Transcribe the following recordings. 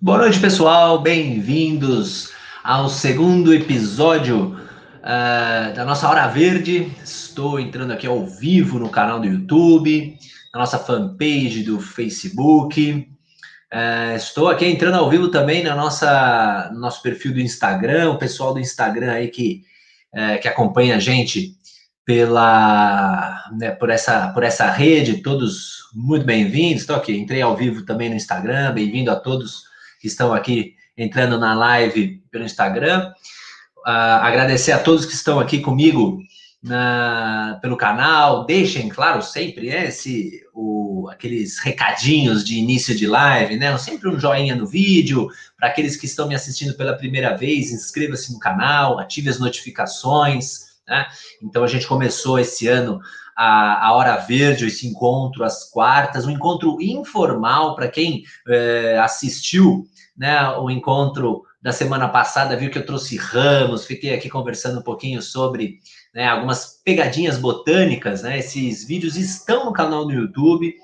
Boa noite, pessoal. Bem-vindos ao segundo episódio uh, da nossa Hora Verde. Estou entrando aqui ao vivo no canal do YouTube, na nossa fanpage do Facebook. Uh, estou aqui entrando ao vivo também na nossa, no nosso perfil do Instagram, o pessoal do Instagram aí que, uh, que acompanha a gente pela né, por essa por essa rede, todos muito bem-vindos. Estou aqui, entrei ao vivo também no Instagram. Bem-vindo a todos que estão aqui entrando na live pelo Instagram. Uh, agradecer a todos que estão aqui comigo na, pelo canal. Deixem, claro, sempre né, esse, o, aqueles recadinhos de início de live, né? Sempre um joinha no vídeo. Para aqueles que estão me assistindo pela primeira vez, inscreva-se no canal, ative as notificações. Né? Então a gente começou esse ano a, a Hora Verde, esse encontro às quartas, um encontro informal para quem é, assistiu né, o encontro da semana passada, viu que eu trouxe ramos, fiquei aqui conversando um pouquinho sobre né, algumas pegadinhas botânicas, né? Esses vídeos estão no canal do YouTube.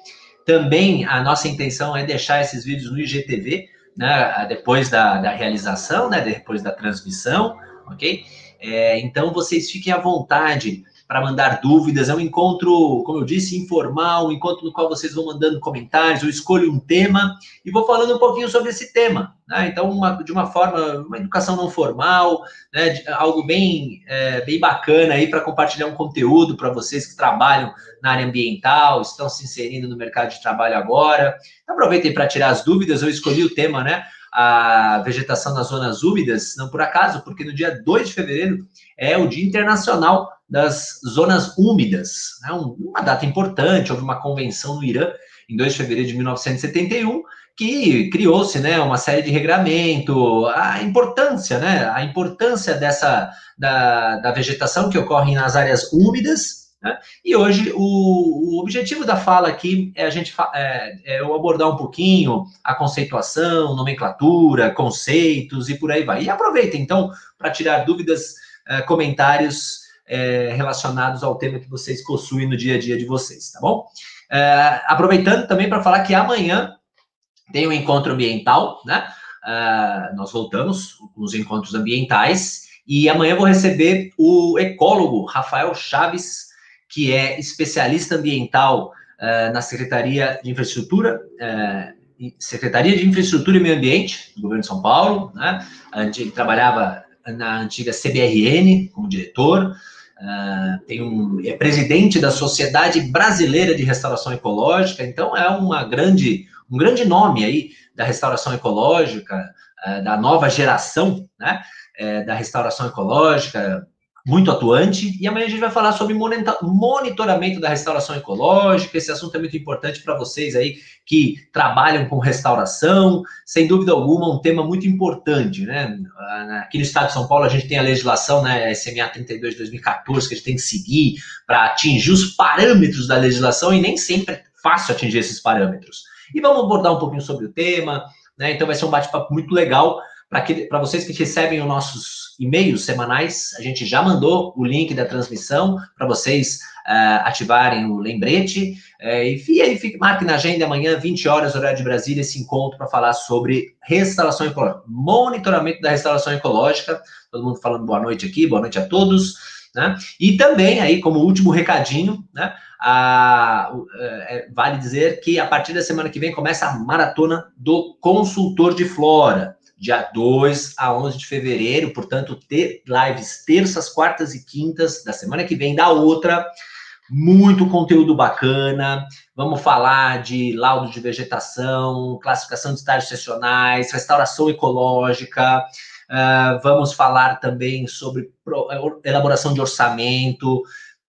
Também a nossa intenção é deixar esses vídeos no IGTV, né? Depois da, da realização, né? Depois da transmissão, ok? É, então vocês fiquem à vontade para mandar dúvidas. É um encontro, como eu disse, informal, um encontro no qual vocês vão mandando comentários. Eu escolho um tema e vou falando um pouquinho sobre esse tema. Né? Então, uma, de uma forma, uma educação não formal, né? De, algo bem, é, bem bacana aí para compartilhar um conteúdo para vocês que trabalham na área ambiental, estão se inserindo no mercado de trabalho agora. Então, aproveitem para tirar as dúvidas. Eu escolhi o tema, né? a vegetação nas zonas úmidas, não por acaso, porque no dia 2 de fevereiro é o Dia Internacional das Zonas Úmidas. É uma data importante, houve uma convenção no Irã em 2 de fevereiro de 1971 que criou-se né, uma série de regramento, a importância, né, a importância dessa da, da vegetação que ocorre nas áreas úmidas né? E hoje o, o, objetivo da fala aqui é a gente é, é eu abordar um pouquinho a conceituação, nomenclatura, conceitos e por aí vai. E aproveitem então para tirar dúvidas, é, comentários é, relacionados ao tema que vocês possuem no dia a dia de vocês, tá bom? É, aproveitando também para falar que amanhã tem um encontro ambiental, né? É, nós voltamos com os encontros ambientais e amanhã vou receber o ecólogo Rafael Chaves que é especialista ambiental uh, na Secretaria de Infraestrutura, uh, Secretaria de Infraestrutura e Meio Ambiente do governo de São Paulo, né? Ele trabalhava na antiga CBRN como diretor, uh, tem um, é presidente da Sociedade Brasileira de Restauração Ecológica, então é uma grande, um grande nome aí da restauração ecológica, da nova geração, né? da restauração ecológica, muito atuante. E amanhã a gente vai falar sobre monitoramento da restauração ecológica. Esse assunto é muito importante para vocês aí que trabalham com restauração. Sem dúvida alguma, um tema muito importante, né? Aqui no estado de São Paulo, a gente tem a legislação, né, SMA 32 de 2014, que a gente tem que seguir para atingir os parâmetros da legislação e nem sempre é fácil atingir esses parâmetros. E vamos abordar um pouquinho sobre o tema, né? Então vai ser um bate-papo muito legal para vocês que recebem os nossos e-mails semanais, a gente já mandou o link da transmissão para vocês uh, ativarem o lembrete. Uh, e aí, marque na agenda amanhã, 20 horas, horário de Brasília, esse encontro para falar sobre restauração ecológica, monitoramento da restauração ecológica. Todo mundo falando boa noite aqui, boa noite a todos. Né? E também, aí, como último recadinho, né, a, é, vale dizer que a partir da semana que vem começa a maratona do consultor de flora dia 2 a 11 de fevereiro, portanto, ter lives terças, quartas e quintas da semana que vem da outra. Muito conteúdo bacana. Vamos falar de laudo de vegetação, classificação de estágios sessionais, restauração ecológica. Uh, vamos falar também sobre elaboração de orçamento.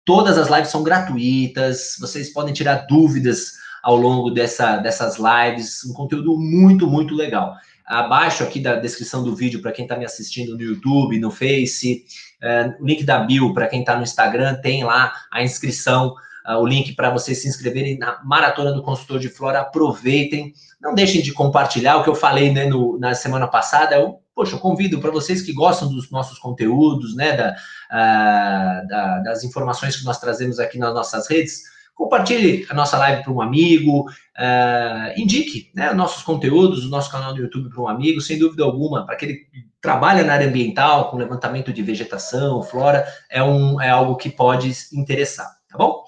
Todas as lives são gratuitas. Vocês podem tirar dúvidas ao longo dessa, dessas lives. Um conteúdo muito, muito legal abaixo aqui da descrição do vídeo para quem está me assistindo no YouTube, no Face, é, o link da Bill para quem está no Instagram, tem lá a inscrição, uh, o link para vocês se inscreverem na Maratona do Consultor de Flora. Aproveitem, não deixem de compartilhar o que eu falei né, no, na semana passada. Eu, poxa, eu convido para vocês que gostam dos nossos conteúdos, né, da, uh, da, das informações que nós trazemos aqui nas nossas redes, compartilhe a nossa live para um amigo, uh, indique né, nossos conteúdos, o nosso canal do YouTube para um amigo, sem dúvida alguma, para aquele que trabalha na área ambiental, com levantamento de vegetação, flora, é, um, é algo que pode interessar, tá bom?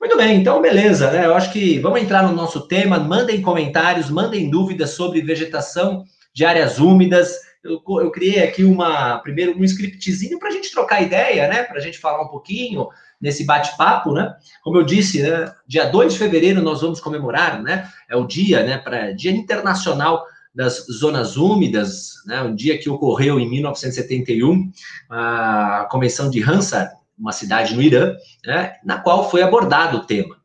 Muito bem, então beleza, né? Eu acho que vamos entrar no nosso tema, mandem comentários, mandem dúvidas sobre vegetação de áreas úmidas, eu, eu criei aqui uma primeiro um scriptzinho para a gente trocar ideia, né? Para a gente falar um pouquinho nesse bate-papo, né? Como eu disse, né? dia 2 de fevereiro nós vamos comemorar, né? É o dia, né? Para Dia Internacional das Zonas Úmidas, né? Um dia que ocorreu em 1971, a Convenção de Ramsar, uma cidade no Irã, né? Na qual foi abordado o tema.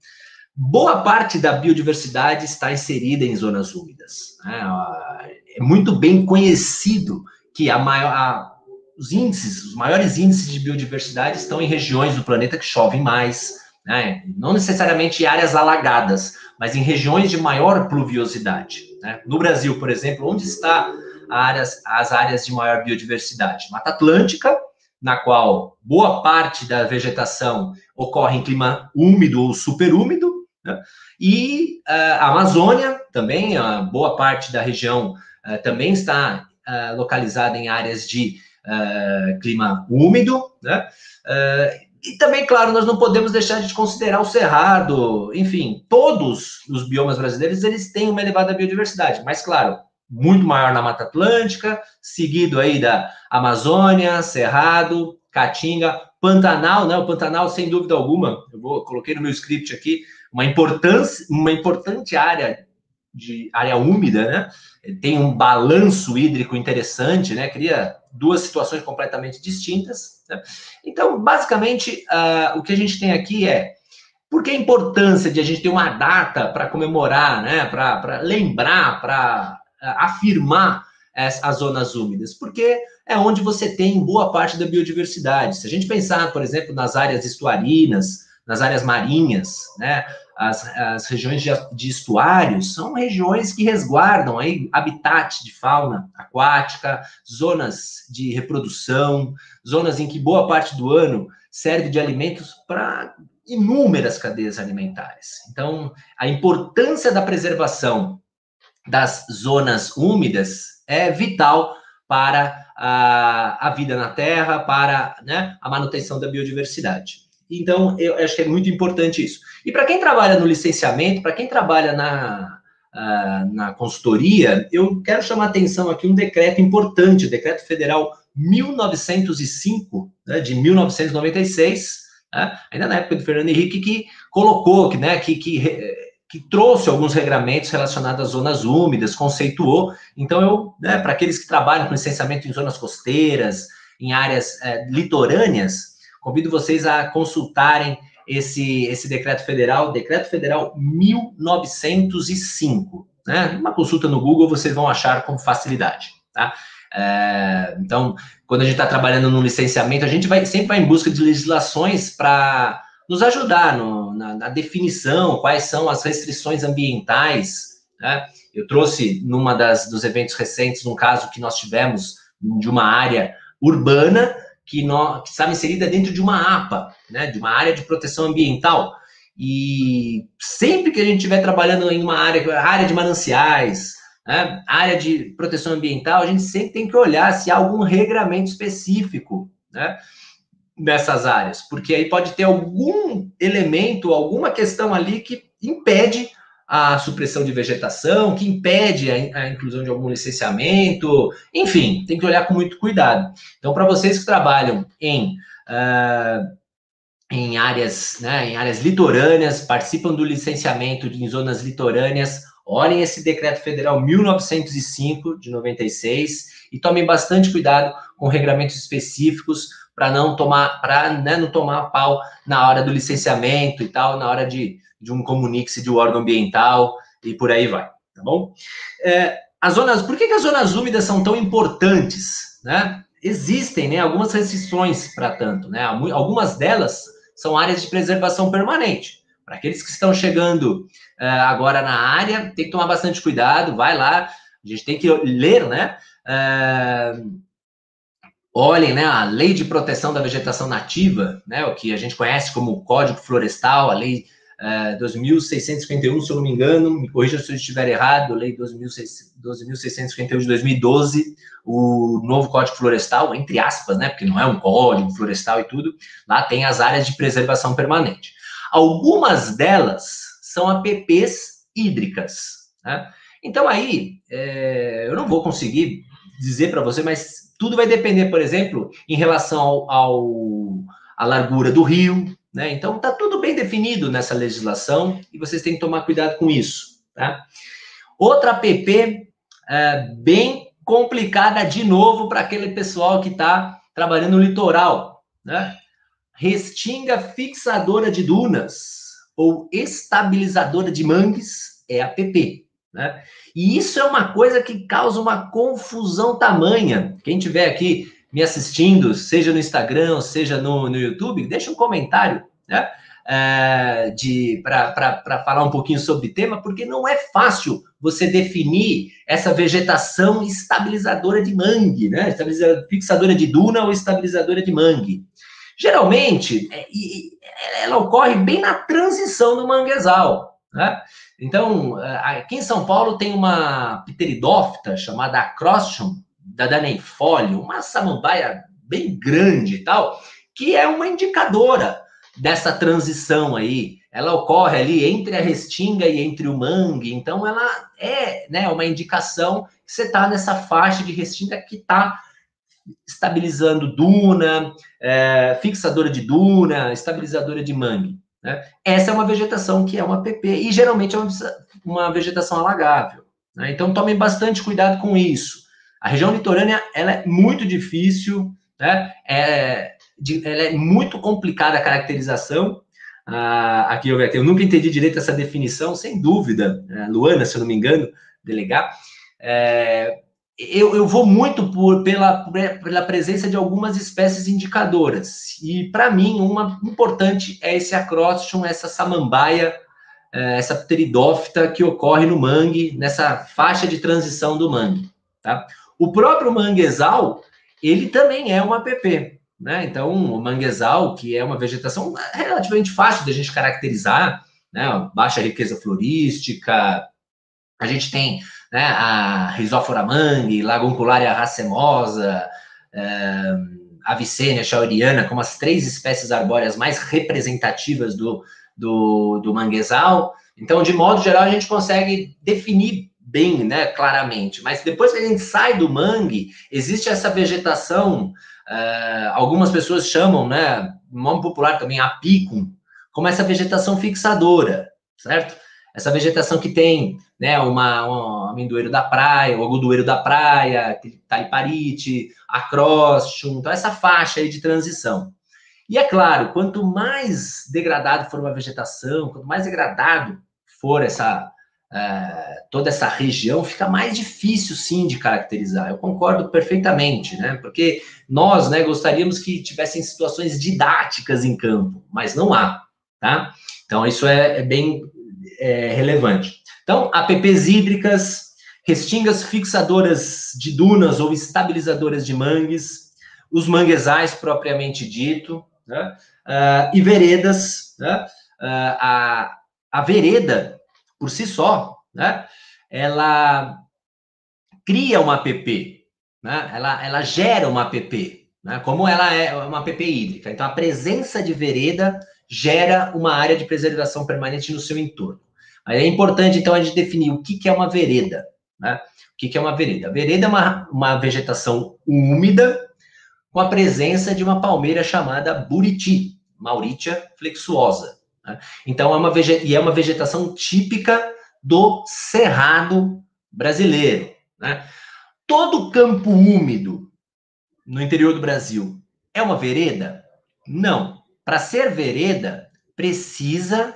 Boa parte da biodiversidade está inserida em zonas úmidas. Né? É muito bem conhecido que a maior, a, os índices, os maiores índices de biodiversidade estão em regiões do planeta que chovem mais, né? não necessariamente em áreas alagadas, mas em regiões de maior pluviosidade. Né? No Brasil, por exemplo, onde está áreas, as áreas de maior biodiversidade? Mata Atlântica, na qual boa parte da vegetação ocorre em clima úmido ou superúmido, né? E uh, a Amazônia, também, a boa parte da região uh, também está uh, localizada em áreas de clima úmido, né? e também, claro, nós não podemos deixar de considerar o cerrado, enfim, todos os biomas brasileiros, eles têm uma elevada biodiversidade, mas, claro, muito maior na Mata Atlântica, seguido aí da Amazônia, Cerrado, Caatinga, Pantanal, né? O Pantanal, sem dúvida alguma, eu vou coloquei no meu script aqui, uma importância, uma importante área de área úmida, né? Tem um balanço hídrico interessante, né? Cria duas situações completamente distintas. Né? Então, basicamente, uh, o que a gente tem aqui é por que a importância de a gente ter uma data para comemorar, né? Para lembrar, para uh, afirmar as, as zonas úmidas? Porque é onde você tem boa parte da biodiversidade. Se a gente pensar, por exemplo, nas áreas estuarinas, nas áreas marinhas, né? As, as regiões de, de estuários são regiões que resguardam aí habitat de fauna aquática, zonas de reprodução, zonas em que boa parte do ano serve de alimentos para inúmeras cadeias alimentares. Então, a importância da preservação das zonas úmidas é vital para a, a vida na Terra, para né, a manutenção da biodiversidade. Então, eu acho que é muito importante isso. E para quem trabalha no licenciamento, para quem trabalha na, uh, na consultoria, eu quero chamar a atenção aqui um decreto importante, o Decreto Federal 1905, né, de 1996, né, ainda na época do Fernando Henrique, que colocou, que, né, que, que, que trouxe alguns regramentos relacionados às zonas úmidas, conceituou. Então, eu, né, para aqueles que trabalham com licenciamento em zonas costeiras, em áreas é, litorâneas, Convido vocês a consultarem esse, esse decreto federal, decreto federal 1905. Né? Uma consulta no Google vocês vão achar com facilidade. Tá? É, então, quando a gente está trabalhando no licenciamento, a gente vai sempre vai em busca de legislações para nos ajudar no, na, na, definição, quais são as restrições ambientais. Né? Eu trouxe numa das dos eventos recentes um caso que nós tivemos de uma área urbana que, no, que estava inserida dentro de uma APA, né, de uma área de proteção ambiental. E sempre que a gente estiver trabalhando em uma área, área de mananciais, né, área de proteção ambiental, a gente sempre tem que olhar se há algum regramento específico né, nessas áreas, porque aí pode ter algum elemento, alguma questão ali que impede a supressão de vegetação, que impede a, a, inclusão de algum licenciamento, enfim, tem que olhar com muito cuidado. Então, para vocês que trabalham em, uh, em áreas, né, em áreas litorâneas, participam do licenciamento em zonas litorâneas, olhem esse decreto federal 1905 de 96 e tomem bastante cuidado com regramentos específicos para não tomar para né, não tomar pau na hora do licenciamento e tal, na hora de de um comunique de um órgão ambiental e por aí vai, tá bom? É, as zonas, por que, que as zonas úmidas são tão importantes, né? Existem, né, algumas restrições para tanto, né? Algumas delas são áreas de preservação permanente. Para aqueles que estão chegando é, agora na área, tem que tomar bastante cuidado, vai lá, a gente tem que ler, né? É, olhem, né, a Lei de Proteção da Vegetação Nativa, né, o que a gente conhece como Código Florestal, a Lei é, 2.651, se eu não me engano, me corrija se eu estiver errado, lei 12.651 de 2012, o novo Código Florestal, entre aspas, né, porque não é um código florestal e tudo, lá tem as áreas de preservação permanente. Algumas delas são APPs hídricas, né? Então aí, é, eu não vou conseguir dizer para você, mas tudo vai depender, por exemplo, em relação ao, ao à largura do rio, né? Então está tudo bem definido nessa legislação e vocês têm que tomar cuidado com isso, tá? Outra app é, bem complicada de novo para aquele pessoal que está trabalhando no litoral, né? Restinga fixadora de dunas ou estabilizadora de mangues é app. Né? E isso é uma coisa que causa uma confusão tamanha. Quem tiver aqui me assistindo, seja no Instagram, seja no, no YouTube, deixa um comentário, né? É, de para falar um pouquinho sobre o tema, porque não é fácil você definir essa vegetação estabilizadora de mangue, né? Fixadora de duna ou estabilizadora de mangue. Geralmente, é, ela ocorre bem na transição do manguezal, né? Então, é, aqui em São Paulo tem uma pteridófita chamada Acrostium da Daneifolio, uma samambaia bem grande e tal, que é uma indicadora dessa transição aí. Ela ocorre ali entre a restinga e entre o mangue, então ela é né, uma indicação que você está nessa faixa de restinga que está estabilizando duna, é, fixadora de duna, estabilizadora de mangue. Né? Essa é uma vegetação que é uma PP e geralmente é uma, uma vegetação alagável. Né? Então tomem bastante cuidado com isso. A região litorânea ela é muito difícil, né? é, de, ela é muito complicada a caracterização. Ah, aqui eu, eu nunca entendi direito essa definição, sem dúvida, né? Luana, se eu não me engano, delegar. É, eu, eu vou muito por, pela, pela presença de algumas espécies indicadoras. E, para mim, uma importante é esse acróstium, essa samambaia, é, essa pteridófita que ocorre no mangue, nessa faixa de transição do mangue. Tá? O próprio manguezal, ele também é uma PP. Né? Então, o manguezal, que é uma vegetação relativamente fácil de a gente caracterizar, né? baixa riqueza florística, a gente tem né, a Rhizóphora mangue, Laguncularia racemosa, é, Avicenia shauriana, como as três espécies arbóreas mais representativas do, do, do manguezal. Então, de modo geral, a gente consegue definir bem, né, claramente. Mas depois que a gente sai do mangue, existe essa vegetação, uh, algumas pessoas chamam, né, nome popular também, apicum, como essa vegetação fixadora, certo? Essa vegetação que tem né, uma, um amendoeiro da praia, o agudoeiro da praia, taliparite, acróstium, então essa faixa aí de transição. E é claro, quanto mais degradado for uma vegetação, quanto mais degradado for essa é, toda essa região, fica mais difícil sim de caracterizar. Eu concordo perfeitamente, né? Porque nós, né, gostaríamos que tivessem situações didáticas em campo, mas não há, tá? Então isso é, é bem é, relevante. Então, APPs hídricas, restingas fixadoras de dunas ou estabilizadoras de mangues, os manguezais propriamente dito, né? uh, e veredas. Né? Uh, a, a vereda, por si só, né? ela cria uma APP, né? ela, ela gera uma APP, né? como ela é uma APP hídrica. Então, a presença de vereda gera uma área de preservação permanente no seu entorno. Mas é importante, então, a gente definir o que, que é uma vereda. Né? O que, que é uma vereda? A vereda é uma, uma vegetação úmida com a presença de uma palmeira chamada buriti, Mauritia flexuosa. Né? Então, é uma, e é uma vegetação típica do cerrado brasileiro. Né? Todo campo úmido no interior do Brasil é uma vereda? Não. Para ser vereda, precisa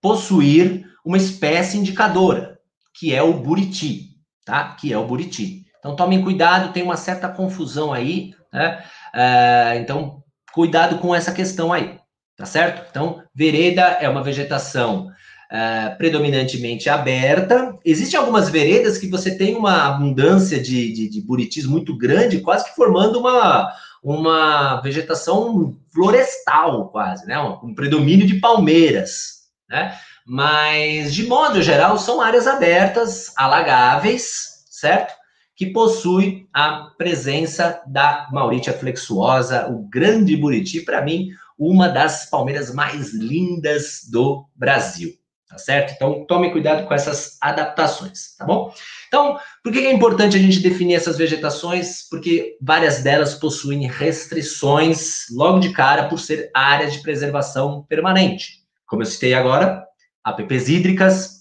possuir uma espécie indicadora, que é o buriti, tá? Que é o buriti. Então tomem cuidado, tem uma certa confusão aí, né? É, então, cuidado com essa questão aí, tá certo? Então, vereda é uma vegetação é, predominantemente aberta. Existem algumas veredas que você tem uma abundância de, de, de buritis muito grande, quase que formando uma, uma vegetação florestal, quase, né? Um, um predomínio de palmeiras, né? Mas, de modo geral, são áreas abertas, alagáveis, certo? Que possui a presença da Mauritia flexuosa, o grande buriti, para mim, uma das palmeiras mais lindas do Brasil tá certo? Então, tome cuidado com essas adaptações, tá bom? Então, por que é importante a gente definir essas vegetações? Porque várias delas possuem restrições logo de cara por ser áreas de preservação permanente. Como eu citei agora, APPs hídricas,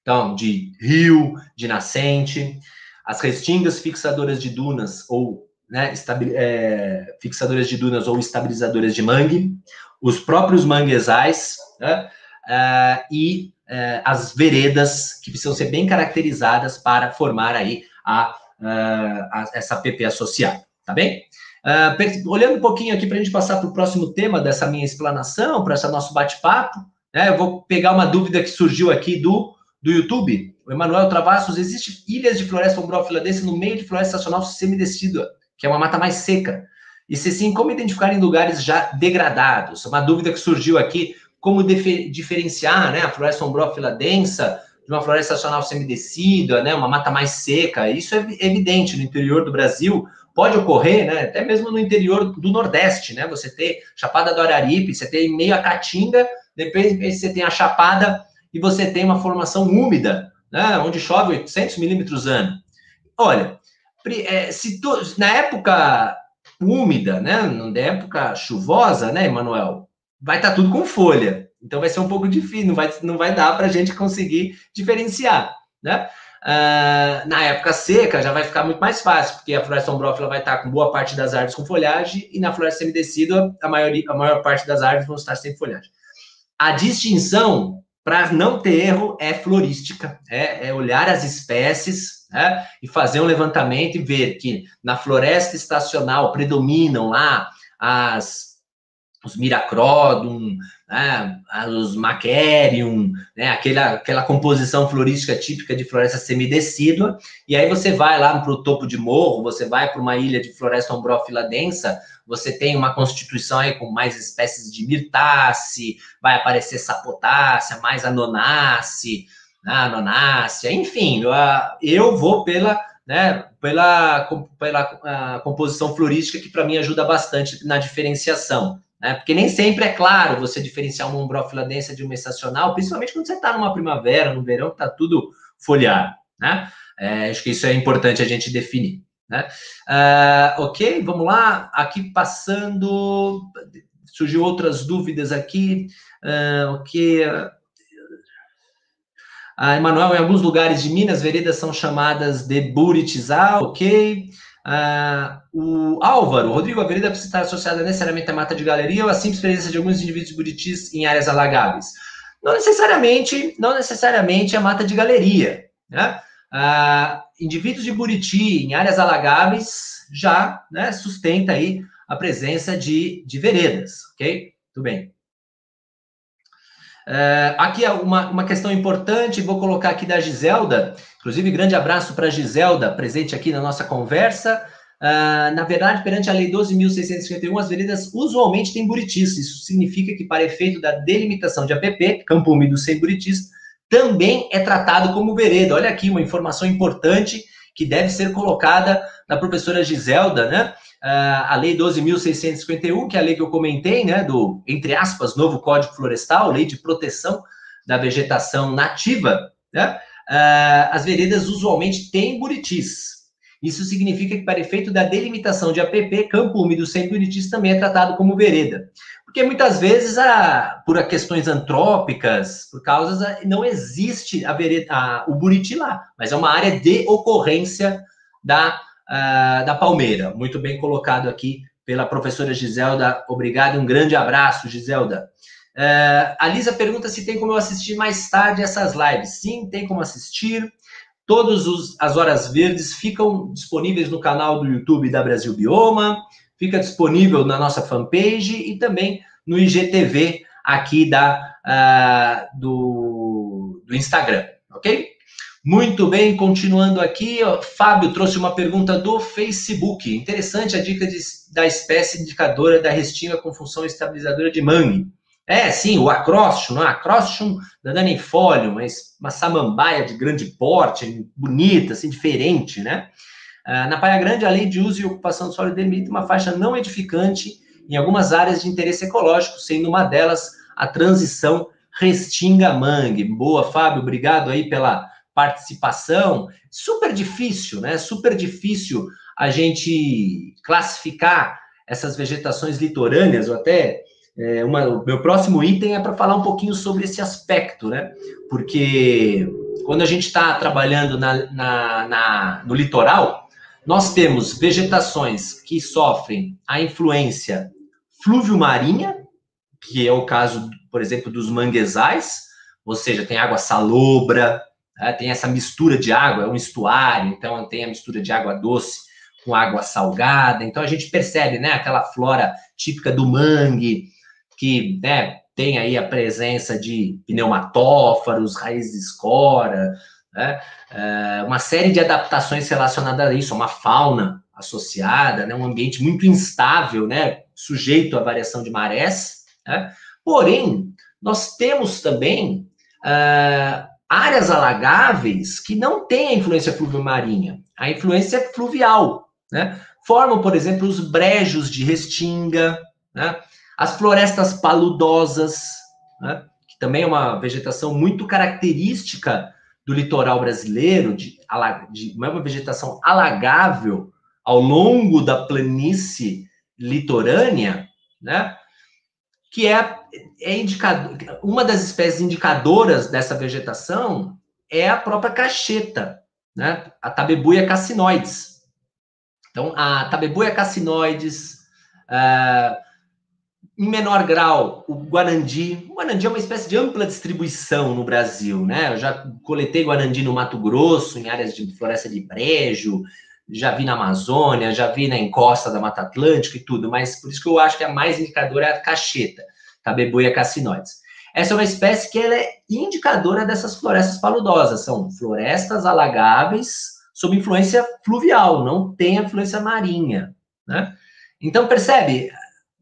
então, de rio, de nascente, as restingas fixadoras de dunas ou né, é, fixadoras de dunas ou estabilizadoras de mangue, os próprios manguezais, né, uh, e uh, as veredas, que precisam ser bem caracterizadas para formar aí a, uh, a essa PP associada, tá bem? olhando um pouquinho aqui para a gente passar para o próximo tema dessa minha explanação, para esse nosso bate-papo, né, eu vou pegar uma dúvida que surgiu aqui do, do YouTube. O Emanuel Travassos, existe ilhas de floresta ombrófila desse no meio de floresta estacional semidecida, que é uma mata mais seca. E se sim, como identificar em lugares já degradados? Uma dúvida que surgiu aqui como diferenciar né, a floresta ombrófila densa de uma floresta estacional semidecida, né, uma mata mais seca. Isso é evidente no interior do Brasil. Pode ocorrer, né, até mesmo no interior do Nordeste, né? Você tem Chapada do Araripe, você tem meio a Caatinga, depois você tem a Chapada e você tem uma formação úmida, né, onde chove 800 milímetros ano. Olha, se tu, na época úmida, né, na época chuvosa, né, Emanuel, vai estar tá tudo com folha. Então vai ser um pouco difícil, não vai, não vai dar para a gente conseguir diferenciar, né? Uh, na época seca já vai ficar muito mais fácil, porque a floresta ombrófila vai estar tá com boa parte das árvores com folhagem e na floresta semidecida a, maioria, a maior parte das árvores vão estar sem folhagem. A distinção, para não ter erro, é florística, é, é olhar as espécies né, e fazer um levantamento e ver que na floresta estacional predominam lá as os Miracrodum, né, os Macerium, né, aquela, aquela composição florística típica de floresta semidecídua, e aí você vai lá para o topo de morro, você vai para uma ilha de floresta ombrófila densa, você tem uma constituição aí com mais espécies de mirtácea, vai aparecer sapotácea, mais anonácea, né, anonácea, enfim, eu vou pela né, pela, pela composição florística que para mim ajuda bastante na diferenciação né? Porque nem sempre é claro você diferenciar uma umbrófila densa de uma estacional, principalmente quando você está numa primavera, no verão, que está tudo folhado, né? É, acho que isso é importante a gente definir. Né? Uh, ok, vamos lá. Aqui passando, surgiu outras dúvidas aqui. Uh, ok. Uh, Emanuel, em alguns lugares de Minas, veredas são chamadas de buritizal, ok. Uh, o Álvaro, Rodrigo, a vereda precisa estar associada necessariamente à mata de galeria ou à simples presença de alguns indivíduos buritis em áreas alagáveis? Não necessariamente, não necessariamente a mata de galeria. Né? Uh, indivíduos de buriti em áreas alagáveis já né, sustenta aí a presença de, de veredas, ok? Tudo bem. Uh, aqui é uma, uma questão importante, vou colocar aqui da Giselda. Inclusive, grande abraço para a Giselda, presente aqui na nossa conversa. Uh, na verdade, perante a Lei 12.651, as veredas usualmente têm buritis. Isso significa que, para efeito da delimitação de APP, campo úmido sem buritis, também é tratado como vereda. Olha aqui uma informação importante que deve ser colocada na professora Giselda, né? Uh, a Lei 12.651, que é a lei que eu comentei, né, do, entre aspas, novo Código Florestal, lei de proteção da vegetação nativa, né? Uh, as veredas usualmente têm buritis. Isso significa que, para efeito da delimitação de APP, campo úmido sem buritis também é tratado como vereda. Porque muitas vezes, a, por questões antrópicas, por causas, não existe a vereda, a, o buriti lá, mas é uma área de ocorrência da uh, da Palmeira. Muito bem colocado aqui pela professora Giselda. Obrigado, um grande abraço, Giselda. Uh, a Lisa pergunta se tem como eu assistir mais tarde essas lives. Sim, tem como assistir. Todas as horas verdes ficam disponíveis no canal do YouTube da Brasil Bioma, fica disponível na nossa fanpage e também no IGTV aqui da, uh, do, do Instagram, ok? Muito bem, continuando aqui, ó, Fábio trouxe uma pergunta do Facebook. Interessante a dica de, da espécie indicadora da restinga com função estabilizadora de mangue. É, sim, o acróstium, não é? Acróstium dananifolium, mas uma samambaia de grande porte, bonita, assim, diferente, né? Ah, na Praia Grande, a lei de uso e ocupação do solo delimita uma faixa não edificante em algumas áreas de interesse ecológico, sendo uma delas a transição Restinga-Mangue. Boa, Fábio, obrigado aí pela participação. Super difícil, né? Super difícil a gente classificar essas vegetações litorâneas, ou até é, uma, o meu próximo item é para falar um pouquinho sobre esse aspecto, né? Porque quando a gente está trabalhando na, na, na, no litoral, nós temos vegetações que sofrem a influência fluvio-marinha, que é o caso, por exemplo, dos manguezais, ou seja, tem água salobra, né? tem essa mistura de água, é um estuário, então tem a mistura de água doce com água salgada, então a gente percebe, né, aquela flora típica do mangue, que, né, tem aí a presença de pneumatófaros, raízes de escora, né, é, uma série de adaptações relacionadas a isso, uma fauna associada, né, um ambiente muito instável, né, sujeito à variação de marés, né, porém, nós temos também uh, áreas alagáveis que não têm a influência fluvio-marinha, a influência é fluvial, né? Formam, por exemplo, os brejos de restinga, né? as florestas paludosas, né? que também é uma vegetação muito característica do litoral brasileiro, de, de uma vegetação alagável ao longo da planície litorânea, né? Que é, é indicador, uma das espécies indicadoras dessa vegetação é a própria cacheta, né? A Tabebuia cassinoides. Então, a Tabebuia cassinoides, uh, em menor grau, o Guarandi. O Guarandi é uma espécie de ampla distribuição no Brasil, né? Eu já coletei Guarandi no Mato Grosso, em áreas de floresta de brejo, já vi na Amazônia, já vi na encosta da Mata Atlântica e tudo, mas por isso que eu acho que a mais indicadora é a cacheta, Tabebuia cassinoides. Essa é uma espécie que ela é indicadora dessas florestas paludosas, são florestas alagáveis sob influência fluvial, não tem influência marinha, né? Então, percebe,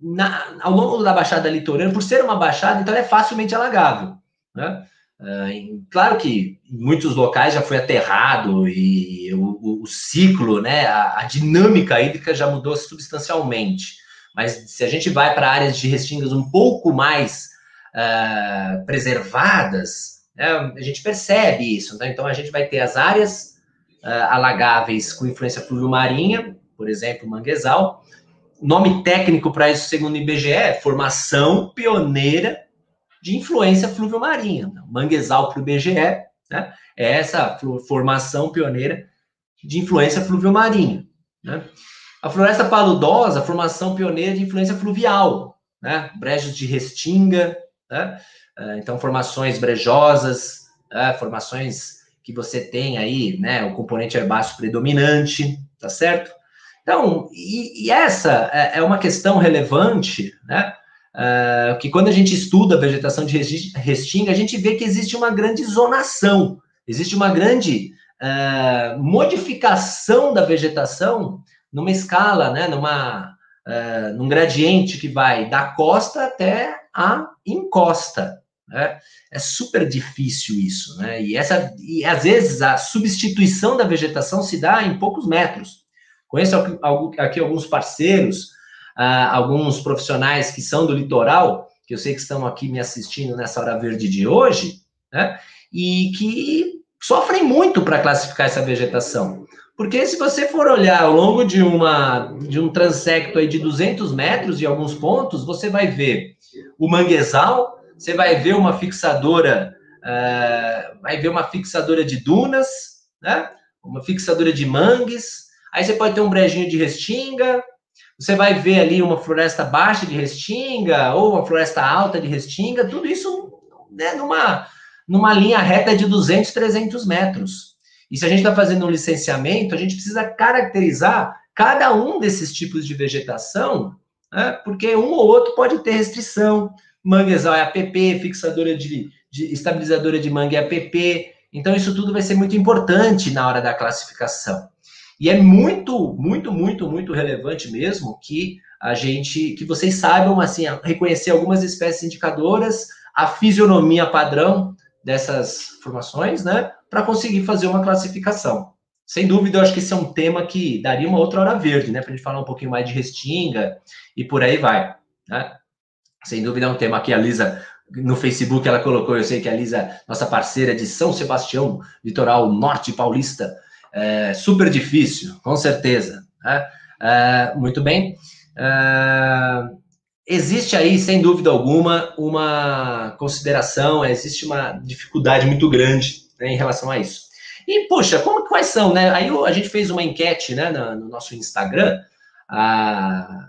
na, ao longo da Baixada Litorânea, por ser uma baixada, então é facilmente alagável, né? Uh, claro que em muitos locais já foi aterrado e o, o, ciclo, né, a, a, dinâmica hídrica já mudou substancialmente. Mas se a gente vai para áreas de restingas um pouco mais uh, preservadas, né, a gente percebe isso. Né? Então a gente vai ter as áreas uh, alagáveis com influência pluvio-marinha, por exemplo, manguezal. Nome técnico para isso, segundo o IBGE, é formação pioneira de influência fluvio-marinha. Manguezal para o IBGE né, é essa formação pioneira de influência fluvio-marinha. Né? A floresta paludosa, formação pioneira de influência fluvial, né? brejos de restinga, né? É, então formações brejosas, né? formações que você tem aí, né, o componente herbáceo predominante, tá certo? Então, e, e essa é, é, uma questão relevante, né, uh, que quando a gente estuda a vegetação de restinga, a gente vê que existe uma grande zonação, existe uma grande uh, modificação da vegetação numa escala, né, numa, uh, num gradiente que vai da costa até a encosta, né? É super difícil isso, né? E, essa, e às vezes a substituição da vegetação se dá em poucos metros. Conheço aqui alguns parceiros, uh, alguns profissionais que são do litoral, que eu sei que estão aqui me assistindo nessa hora verde de hoje, né? E que sofrem muito para classificar essa vegetação. Porque se você for olhar ao longo de, uma, de um transecto aí de 200 metros, em alguns pontos, você vai ver o manguezal, você vai ver uma fixadora, uh, vai ver uma fixadora de dunas, né? Uma fixadora de mangues. Aí você pode ter um brejinho de restinga. Você vai ver ali uma floresta baixa de restinga ou uma floresta alta de restinga. Tudo isso né, numa, numa linha reta de 200, 300 metros. E se a gente está fazendo um licenciamento, a gente precisa caracterizar cada um desses tipos de vegetação, né, porque um ou outro pode ter restrição, manguezal é app, fixadora de, de estabilizadora de mangue é app. Então, isso tudo vai ser muito importante na hora da classificação. E é muito, muito, muito, muito relevante mesmo que a gente que vocês saibam assim reconhecer algumas espécies indicadoras, a fisionomia padrão dessas formações, né, para conseguir fazer uma classificação. Sem dúvida, eu acho que esse é um tema que daria uma outra hora verde, né, para a gente falar um pouquinho mais de restinga e por aí vai, né? Sem dúvida é um tema que a Lisa no Facebook ela colocou, eu sei que a Lisa, nossa parceira de São Sebastião, litoral norte paulista, é, super difícil, com certeza. Né? É, muito bem. É, existe aí, sem dúvida alguma, uma consideração, existe uma dificuldade muito grande né, em relação a isso. E, poxa, como, quais são, né? Aí a gente fez uma enquete né, no, no nosso Instagram,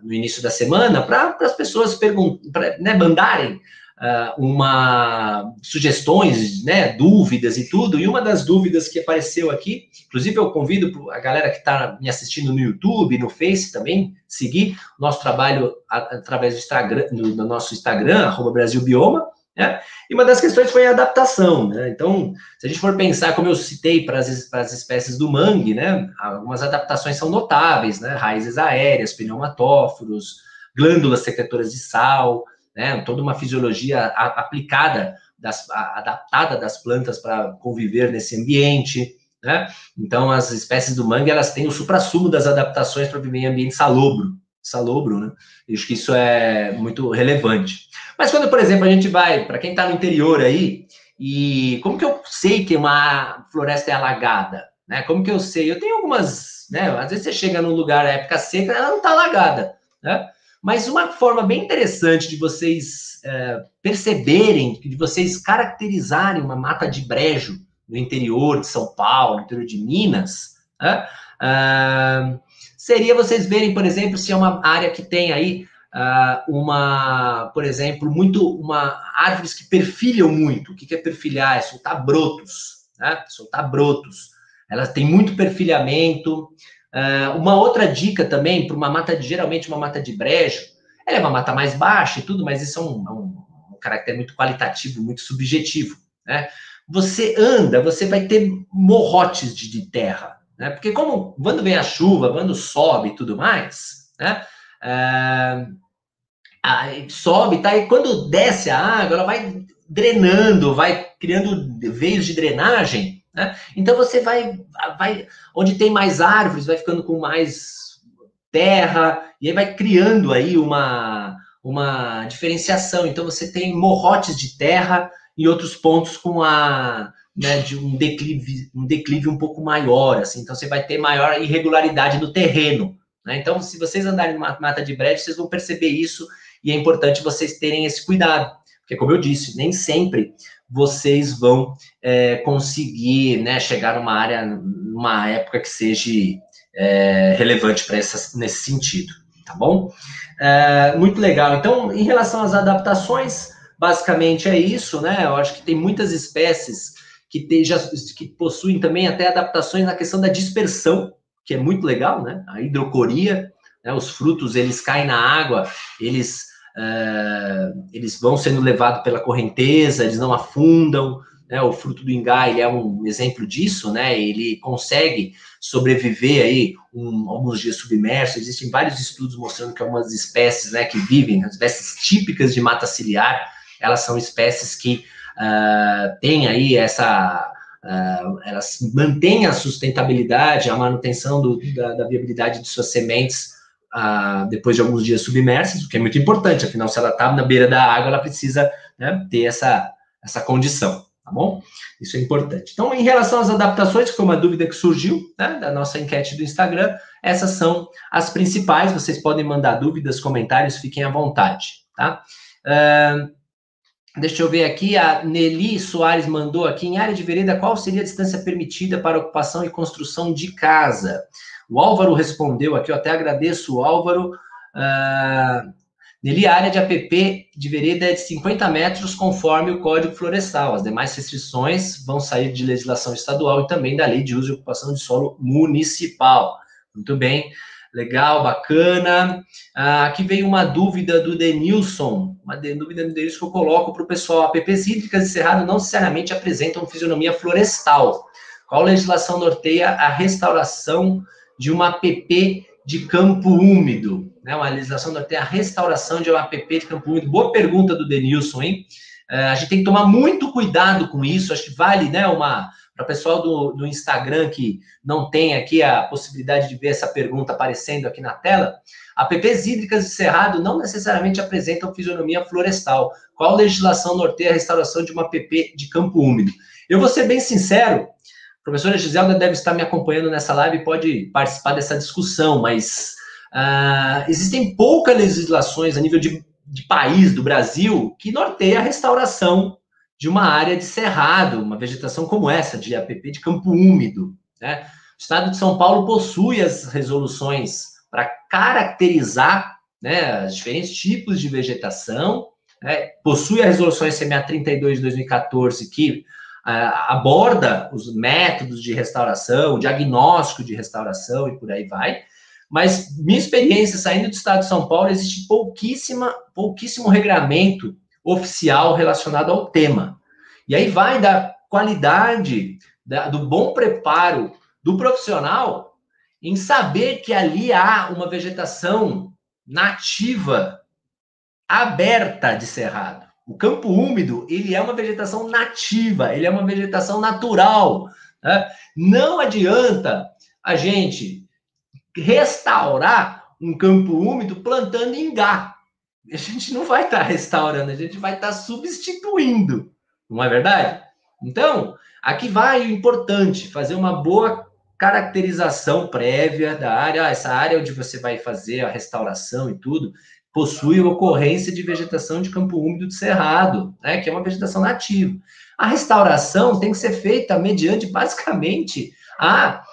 no início da semana, para as pessoas perguntar, né, mandarem uh, uma sugestões, né, dúvidas e tudo. E uma das dúvidas que apareceu aqui, inclusive eu convido a galera que está me assistindo no YouTube, no Face também, seguir nosso trabalho através do Instagram, no, no nosso Instagram, arroba Brasil Bioma. Né? E uma das questões foi a adaptação. Né? Então, se a gente for pensar, como eu citei para as, para as espécies do mangue, né? algumas adaptações são notáveis, né? raízes aéreas, pneumatóforos, glândulas secretoras de sal, né? Toda uma fisiologia aplicada, das, adaptada das plantas para conviver nesse ambiente, né? Então, as espécies do mangue, elas têm o suprassumo das adaptações para viver em ambiente salobro, salobro, né? Acho que isso é muito relevante. Mas quando, por exemplo, a gente vai, para quem está no interior aí, e como que eu sei que uma floresta é alagada? Né? Como que eu sei? Eu tenho algumas, né? Às vezes você chega num lugar época seca, ela não está alagada, né? Mas uma forma bem interessante de vocês é, perceberem, de vocês caracterizarem uma mata de brejo no interior de São Paulo, no interior de Minas, né? uh, seria vocês verem, por exemplo, se é uma área que tem aí uh, uma, por exemplo, muito uma árvores que perfilham muito. O que é perfilhar? É soltar brotos, né? Soltar brotos. Elas têm muito perfilhamento. Uh, uma outra dica também para uma mata, geralmente uma mata de brejo, ela é uma mata mais baixa e tudo, mas isso é um, é um, um caráter muito qualitativo, muito subjetivo. Né? Você anda, você vai ter morrotes de, de terra, né? Porque como quando vem a chuva, quando sobe e tudo mais, né? Uh, aí sobe, tá? E quando desce a água, ela vai drenando, vai criando veios de drenagem né? Então você vai, vai, onde tem mais árvores, vai ficando com mais terra, e aí vai criando aí uma, uma diferenciação. Então você tem morrotes de terra e outros pontos com a né, de um declive, um declive um pouco maior, assim. Então você vai ter maior irregularidade no terreno. Né? Então, se vocês andarem numa mata de brejo, vocês vão perceber isso e é importante vocês terem esse cuidado, porque como eu disse, nem sempre vocês vão é, conseguir né, chegar numa área, numa época que seja é, relevante para nesse sentido, tá bom? É, muito legal. Então, em relação às adaptações, basicamente é isso, né? Eu acho que tem muitas espécies que, tem, já, que possuem também até adaptações na questão da dispersão, que é muito legal, né? A hidrocoria, né? os frutos, eles caem na água, eles uh, eles vão sendo levados pela correnteza, eles não afundam, né? O fruto do ingá, ele é um exemplo disso, né? Ele consegue sobreviver aí um, alguns dias submerso. Existem vários estudos mostrando que algumas espécies, né, que vivem, as espécies típicas de mata ciliar, elas são espécies que uh, têm aí essa Uh, elas mantêm a sustentabilidade, a manutenção do, da, da, viabilidade de suas sementes depois de alguns dias submersas, o que é muito importante, afinal, se ela está na beira da água, ela precisa né, ter essa, essa condição, tá bom? Isso é importante. Então, em relação às adaptações, que foi uma dúvida que surgiu né, da nossa enquete do Instagram, essas são as principais, vocês podem mandar dúvidas, comentários, fiquem à vontade, tá? Uh, Deixa eu ver aqui, a Nelly Soares mandou aqui, em área de vereda, qual seria a distância permitida para ocupação e construção de casa? O Álvaro respondeu aqui, eu até agradeço o Álvaro. Uh, Nele, a área de APP de vereda é de 50 metros, conforme o Código Florestal. As demais restrições vão sair de legislação estadual e também da Lei de Uso e Ocupação de Solo Municipal. Muito bem, legal, bacana. Ah, aqui veio uma dúvida do Denilson, uma dúvida do Denilson que eu coloco para o pessoal. APPs hídricas de cerrado não necessariamente apresentam fisionomia florestal. Qual legislação norteia a restauração de uma app de campo úmido. né? Uma legislação norteia a restauração de um APP de campo úmido. Boa pergunta do Denilson, hein? É, a gente tem que tomar muito cuidado com isso. Acho que vale, né, uma para o pessoal do, do Instagram que não tem aqui a possibilidade de ver essa pergunta aparecendo aqui na tela, APPs hídricas de cerrado não necessariamente apresentam fisionomia florestal. Qual legislação norteia a restauração de uma APP de campo úmido? Eu vou ser bem sincero, professora Giselda deve estar me acompanhando nessa live e pode participar dessa discussão, mas uh, existem poucas legislações a nível de, de país, do Brasil, que norteia a restauração de uma área de cerrado, uma vegetação como essa, de APP de campo úmido. Né? O Estado de São Paulo possui as resoluções para caracterizar né, os diferentes tipos de vegetação, né? possui a resolução SMA 32 de 2014, que aborda os métodos de restauração, o diagnóstico de restauração e por aí vai. Mas minha experiência saindo do estado de São Paulo, existe pouquíssima, pouquíssimo regramento oficial relacionado ao tema. E aí vai da qualidade, da, do bom preparo do profissional em saber que ali há uma vegetação nativa, aberta de cerrado. O campo úmido, ele é uma vegetação nativa, ele é uma vegetação natural. Né? Não adianta a gente restaurar um campo úmido plantando ingá a gente não vai estar tá restaurando, a gente vai estar tá substituindo, não é verdade? Então, aqui vai o importante, fazer uma boa caracterização prévia da área. Essa área onde você vai fazer a restauração e tudo, possui ocorrência de vegetação de campo úmido de cerrado, né, que é uma vegetação nativa. A restauração tem que ser feita mediante, basicamente, a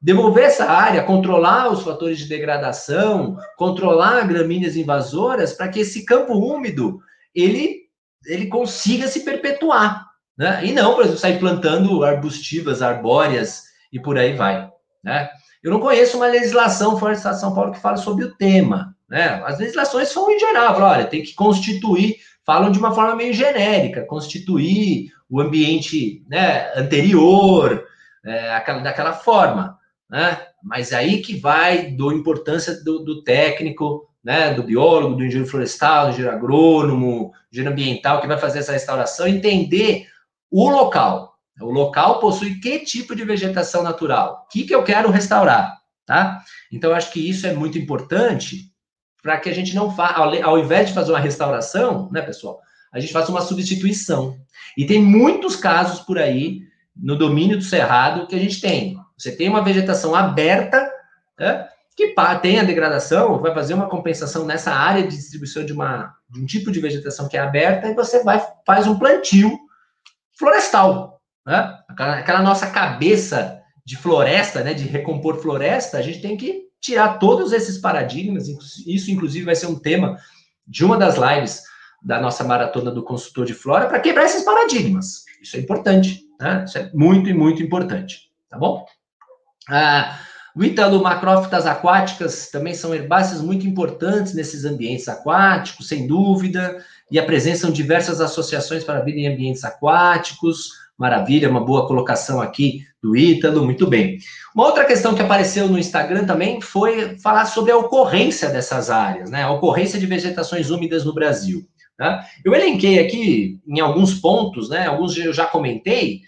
devolver essa área, controlar os fatores de degradação, controlar gramíneas invasoras, para que esse campo úmido ele, ele consiga se perpetuar. Né? E não, por exemplo, sair plantando arbustivas, arbóreas e por aí vai. Né? Eu não conheço uma legislação fora do Estado de São Paulo que fala sobre o tema. Né? As legislações são em geral, falam, olha, tem que constituir, falam de uma forma meio genérica, constituir o ambiente né, anterior, é, aquela, daquela forma né? Mas aí que vai do importância do, do técnico, né? Do biólogo, do engenheiro florestal, do engenheiro agrônomo, engenheiro ambiental que vai fazer essa restauração, entender o local. O local possui que tipo de vegetação natural? O que, que eu quero restaurar? Tá? Então, acho que isso é muito importante para que a gente não faça, ao, invés de fazer uma restauração, né, pessoal, a gente faça uma substituição. E tem muitos casos por aí, no domínio do cerrado, que a gente tem você tem uma vegetação aberta, né, que tem a degradação, vai fazer uma compensação nessa área de distribuição de, uma, de um tipo de vegetação que é aberta, e você vai faz um plantio florestal. Né? Aquela, aquela nossa cabeça de floresta, né, de recompor floresta, a gente tem que tirar todos esses paradigmas. Isso, inclusive, vai ser um tema de uma das lives da nossa maratona do consultor de flora para quebrar esses paradigmas. Isso é importante, né? Isso é muito e muito importante, tá bom? Ah, o Ítalo macrófitas aquáticas também são herbáceas muito importantes nesses ambientes aquáticos, sem dúvida, e apresentam diversas associações para vida em ambientes aquáticos. Maravilha, uma boa colocação aqui do Ítalo, muito bem. Uma outra questão que apareceu no Instagram também foi falar sobre a ocorrência dessas áreas, né? A ocorrência de vegetações úmidas no Brasil. Tá? Eu elenquei aqui em alguns pontos, né? Alguns eu já comentei,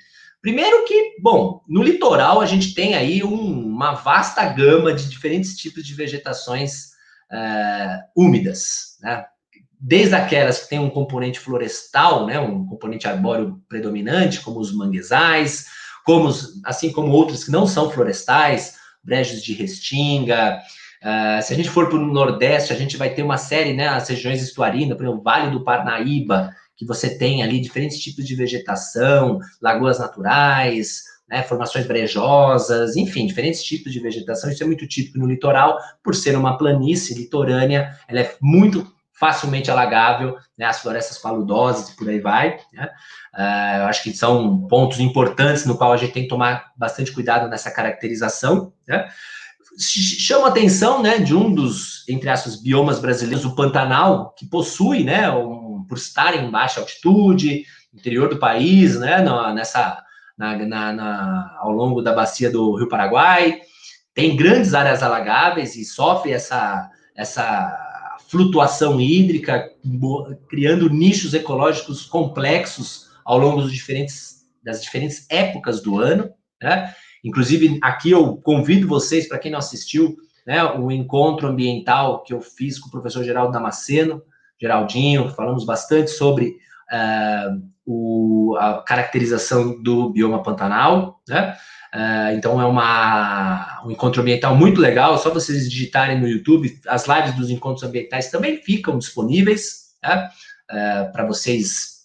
Primeiro que, bom, no litoral a gente tem aí um, uma vasta gama de diferentes tipos de vegetações uh, úmidas, né? Desde aquelas que têm um componente florestal, né, um componente arbóreo predominante, como os manguezais, como os, assim como outros que não são florestais, brejos de restinga. Uh, se a gente for para o Nordeste, a gente vai ter uma série, né, as regiões estuarinas, por exemplo, Vale do Parnaíba, que você tem ali diferentes tipos de vegetação, lagoas naturais, né, formações brejosas, enfim, diferentes tipos de vegetação. Isso é muito típico no litoral, por ser uma planície litorânea, ela é muito facilmente alagável, né, as florestas paludosas e por aí vai. Né? Uh, eu acho que são pontos importantes no qual a gente tem que tomar bastante cuidado nessa caracterização. Né? Chama a atenção né, de um dos, entre aspas, biomas brasileiros, o Pantanal, que possui né, um por estar em baixa altitude, interior do país, né, nessa, na, na, na, ao longo da bacia do Rio Paraguai, tem grandes áreas alagáveis e sofre essa, essa flutuação hídrica, criando nichos ecológicos complexos ao longo dos diferentes, das diferentes épocas do ano. Né? Inclusive, aqui eu convido vocês, para quem não assistiu, né, o encontro ambiental que eu fiz com o professor Geraldo Damasceno, Geraldinho, falamos bastante sobre uh, o, a caracterização do bioma Pantanal, né? Uh, então é uma, um encontro ambiental muito legal, só vocês digitarem no YouTube, as lives dos encontros ambientais também ficam disponíveis né? uh, para vocês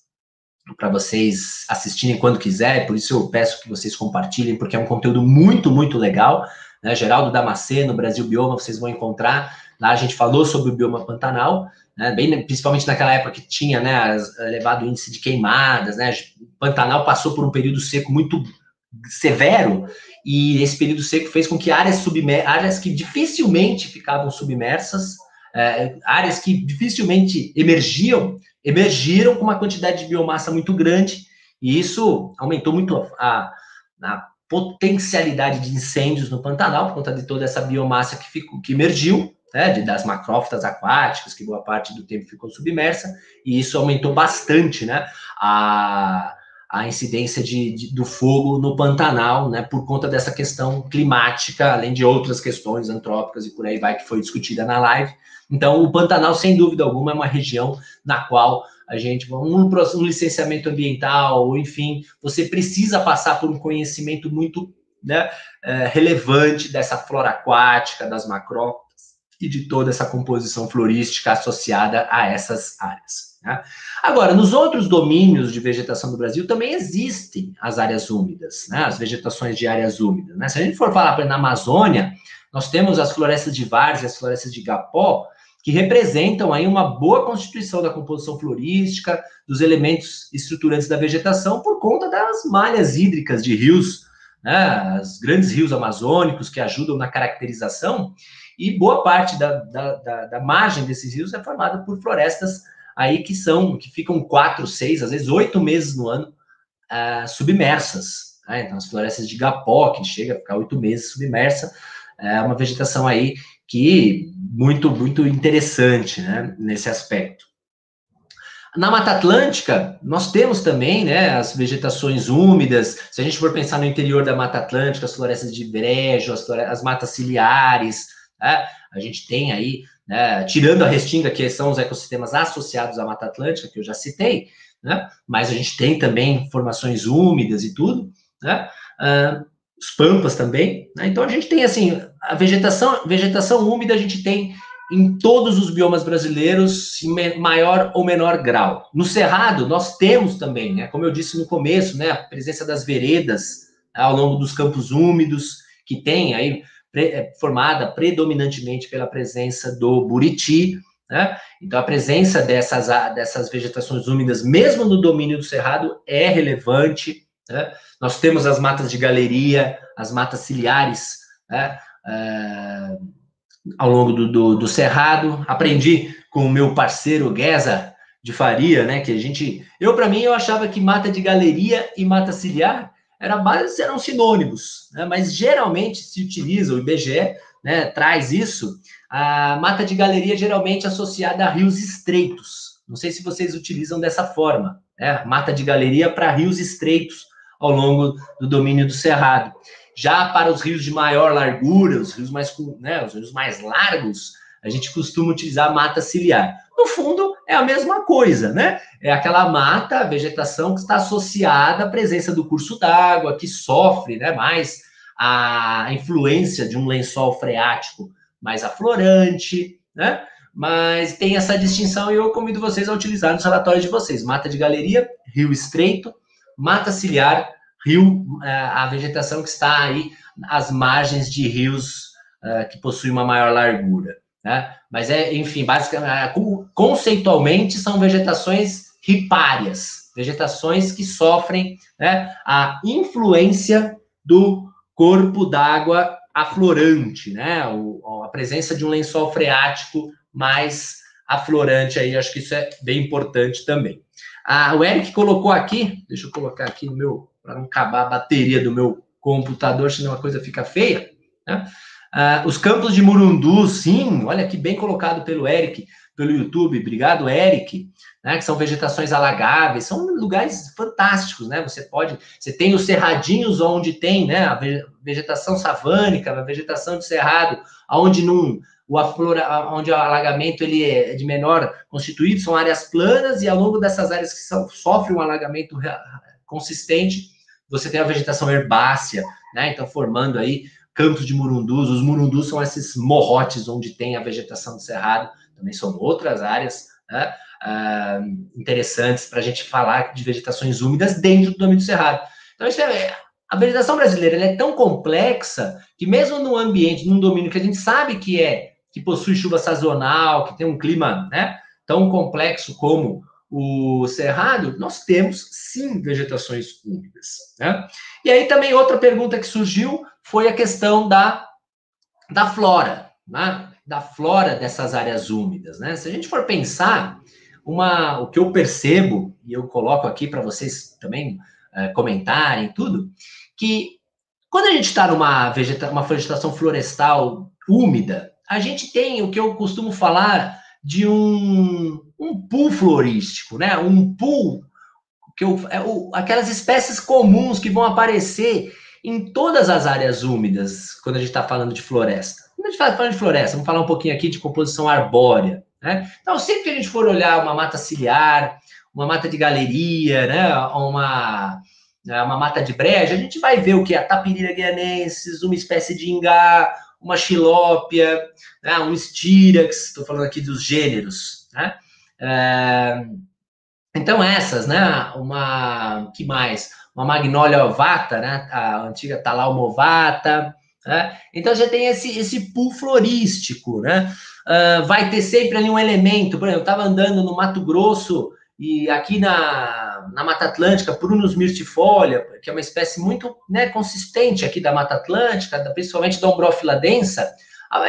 para vocês assistirem quando quiser, por isso eu peço que vocês compartilhem, porque é um conteúdo muito, muito legal. Né? Geraldo Damasceno, Brasil Bioma, vocês vão encontrar. Lá a gente falou sobre o bioma Pantanal, né? Bem, principalmente naquela época que tinha né, elevado índice de queimadas, né? Pantanal passou por um período seco muito severo, e esse período seco fez com que áreas, submer áreas que dificilmente ficavam submersas, é, áreas que dificilmente emergiam, emergiram com uma quantidade de biomassa muito grande, e isso aumentou muito a, a potencialidade de incêndios no Pantanal, por conta de toda essa biomassa que, ficou, que emergiu, né, de, das macrófitas aquáticas, que boa parte do tempo ficou submersa, e isso aumentou bastante né, a, a incidência de, de, do fogo no Pantanal, né, por conta dessa questão climática, além de outras questões antrópicas e por aí vai, que foi discutida na live. Então, o Pantanal, sem dúvida alguma, é uma região na qual a gente, um, um licenciamento ambiental, ou enfim, você precisa passar por um conhecimento muito né, é, relevante dessa flora aquática, das macrófitas, e de toda essa composição florística associada a essas áreas. Né? Agora, nos outros domínios de vegetação do Brasil também existem as áreas úmidas, né? as vegetações de áreas úmidas. Né? Se a gente for falar na Amazônia, nós temos as florestas de várzea, as florestas de Gapó, que representam aí uma boa constituição da composição florística, dos elementos estruturantes da vegetação, por conta das malhas hídricas de rios, né? os grandes rios amazônicos que ajudam na caracterização, e boa parte da, da, da, da margem desses rios é formada por florestas aí que são, que ficam quatro, seis, às vezes oito meses no ano uh, submersas. Né? Então, as florestas de Gapó, que chega a ficar oito meses submersa, é uma vegetação aí que muito, muito interessante, né, nesse aspecto. Na Mata Atlântica, nós temos também, né, as vegetações úmidas. Se a gente for pensar no interior da Mata Atlântica, as florestas de brejo, as, as matas ciliares, né? A gente tem aí, né, tirando a restinga, que são os ecossistemas associados à Mata Atlântica, que eu já citei, né? mas a gente tem também formações úmidas e tudo, né? Uh, os pampas também. Né? Então a gente tem assim, a vegetação, vegetação úmida a gente tem em todos os biomas brasileiros, em maior ou menor grau. No Cerrado, nós temos também, né, como eu disse no começo, né, a presença das veredas né, ao longo dos campos úmidos, que tem aí é, formada predominantemente pela presença do buriti, né? Então, a presença dessas, dessas vegetações úmidas, mesmo no domínio do cerrado, é relevante. Né? Nós temos as matas de galeria, as matas ciliares, né? é, ao longo do, do, do, cerrado. Aprendi com o meu parceiro Guesa de Faria, né? Que a gente. Eu, para mim, eu achava que mata de galeria e mata ciliar era base, eram sinônimos, né? mas geralmente se utiliza, o IBGE né, traz isso, a mata de galeria geralmente associada a rios estreitos. Não sei se vocês utilizam dessa forma, né? mata de galeria para rios estreitos ao longo do domínio do Cerrado. Já para os rios de maior largura, os rios mais, né, os rios mais largos, a gente costuma utilizar mata ciliar. No fundo, é a mesma coisa, né? É aquela mata, a vegetação que está associada à presença do curso d'água, que sofre né, mais a influência de um lençol freático mais aflorante, né? Mas tem essa distinção e eu convido vocês a utilizar nos relatórios de vocês. Mata de galeria, rio estreito, mata ciliar, rio, é, a vegetação que está aí às margens de rios é, que possuem uma maior largura. Né? Mas é, enfim, basicamente, é, conceitualmente são vegetações ripárias, vegetações que sofrem né, a influência do corpo d'água aflorante, né? O, a presença de um lençol freático mais aflorante aí, acho que isso é bem importante também. Ah, o Eric colocou aqui, deixa eu colocar aqui no meu, para não acabar a bateria do meu computador, senão a coisa fica feia, né? Uh, os campos de Murundu, sim, olha que bem colocado pelo Eric, pelo YouTube, obrigado, Eric, né, que são vegetações alagáveis, são lugares fantásticos, né? Você pode, você tem os cerradinhos onde tem, né, a vegetação savânica, a vegetação de cerrado, onde não o aflora, onde o alagamento ele é de menor constituído, são áreas planas, e ao longo dessas áreas que são, sofrem um alagamento consistente, você tem a vegetação herbácea, né? Então, formando aí campos de murundus. Os murundus são esses morrotes onde tem a vegetação do cerrado, também são outras áreas né? uh, interessantes para a gente falar de vegetações úmidas dentro do domínio do cerrado. Então, isso é, a vegetação brasileira é tão complexa que mesmo num ambiente, num domínio que a gente sabe que é que possui chuva sazonal, que tem um clima né, tão complexo como o cerrado, nós temos sim vegetações úmidas. Né? E aí também outra pergunta que surgiu foi a questão da, da flora, né? da flora dessas áreas úmidas. Né? Se a gente for pensar, uma, o que eu percebo, e eu coloco aqui para vocês também é, comentarem tudo, que quando a gente está numa vegeta uma vegetação florestal úmida, a gente tem o que eu costumo falar de um, um pool florístico, né? Um pool que eu, é o, aquelas espécies comuns que vão aparecer em todas as áreas úmidas quando a gente está falando de floresta. Quando a gente está falando de floresta, vamos falar um pouquinho aqui de composição arbórea. Né? Então, sempre que a gente for olhar uma mata ciliar, uma mata de galeria, né? uma, uma mata de breja, a gente vai ver o que? A tapirira guianensis, uma espécie de ingá, uma xilópia, né, um styrax, estou falando aqui dos gêneros, né? É, então essas, né, uma, que mais? Uma magnólia ovata, né, a antiga talalma ovata, né? Então já tem esse, esse pool florístico, né? Uh, vai ter sempre ali um elemento, por exemplo, eu estava andando no Mato Grosso, e aqui na, na Mata Atlântica, Prunus myrtifolia, que é uma espécie muito né, consistente aqui da Mata Atlântica, principalmente da Ombrófila densa,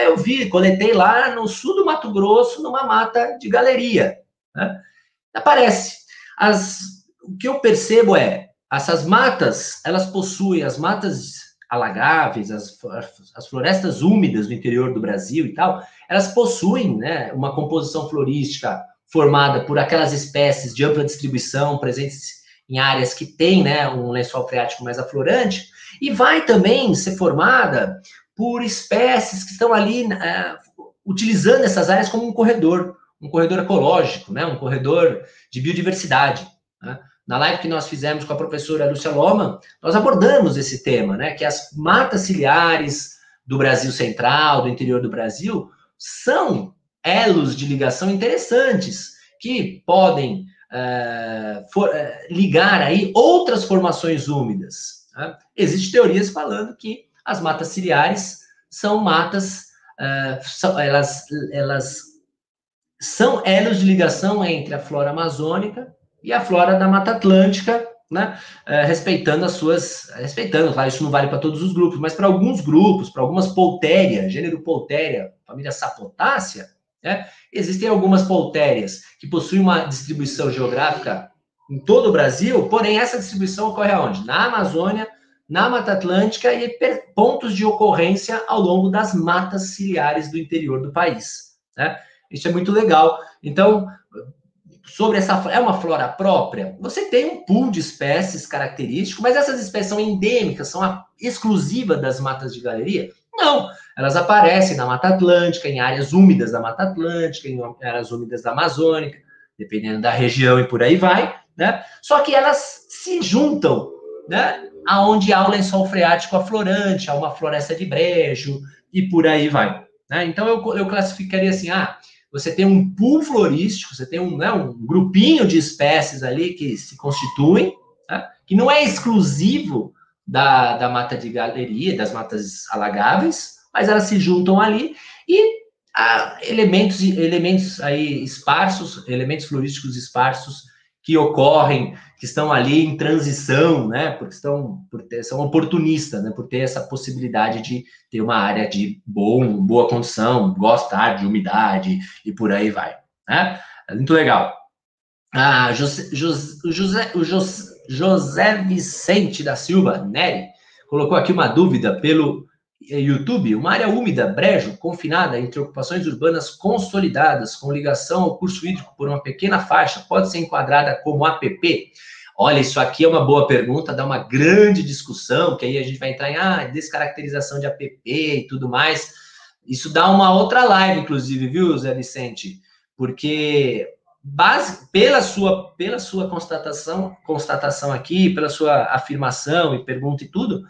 eu vi, coletei lá no sul do Mato Grosso, numa mata de galeria. Né? Aparece. As, o que eu percebo é, essas matas, elas possuem, as matas alagáveis, as, as florestas úmidas do interior do Brasil e tal, elas possuem né, uma composição florística formada por aquelas espécies de ampla distribuição presentes em áreas que têm né, um lençol freático mais aflorante, e vai também ser formada por espécies que estão ali uh, utilizando essas áreas como um corredor, um corredor ecológico, né, um corredor de biodiversidade. Né? Na live que nós fizemos com a professora Lúcia Loma, nós abordamos esse tema, né, que as matas ciliares do Brasil Central, do interior do Brasil, são elos de ligação interessantes que podem uh, for, uh, ligar aí outras formações úmidas. Tá? Existem teorias falando que as matas ciliares são matas, uh, são, elas, elas são elos de ligação entre a flora amazônica e a flora da Mata Atlântica, né, respeitando as suas, respeitando, claro, isso não vale para todos os grupos, mas para alguns grupos, para algumas poltéria, gênero poltéria, família sapotácea, né? Existem algumas poltérias que possuem uma distribuição geográfica em todo o Brasil, porém essa distribuição ocorre aonde? Na Amazônia, na Mata Atlântica e pontos de ocorrência ao longo das matas ciliares do interior do país. Né? Isso é muito legal. Então, sobre essa é uma flora própria, você tem um pool de espécies característico, mas essas espécies são endêmicas, são exclusivas das matas de galeria? Não, elas aparecem na Mata Atlântica, em áreas úmidas da Mata Atlântica, em áreas úmidas da Amazônica, dependendo da região e por aí vai, né? Só que elas se juntam, né? Aonde há o lençol freático aflorante, há uma floresta de brejo e por aí vai. Né? Então eu, eu classificaria assim, ah, você tem um pool florístico, você tem um, né, um grupinho de espécies ali que se constituem, né? que não é exclusivo da, da mata de galeria, das matas alagáveis, mas elas se juntam ali e há elementos, elementos aí esparsos, elementos florísticos esparsos que ocorrem, que estão ali em transição, né, porque estão, por ter, são oportunistas, né, por ter essa possibilidade de ter uma área de bom, boa condição, gostar de umidade e por aí vai, né? Muito legal. Ah, José, José, José, José, Vicente da Silva, Nery, colocou aqui uma dúvida pelo YouTube, uma área úmida, brejo, confinada entre ocupações urbanas consolidadas, com ligação ao curso hídrico por uma pequena faixa, pode ser enquadrada como APP? Olha, isso aqui é uma boa pergunta, dá uma grande discussão, que aí a gente vai entrar em ah, descaracterização de APP e tudo mais. Isso dá uma outra live, inclusive, viu, Zé Vicente? Porque base, pela sua pela sua constatação constatação aqui, pela sua afirmação e pergunta e tudo,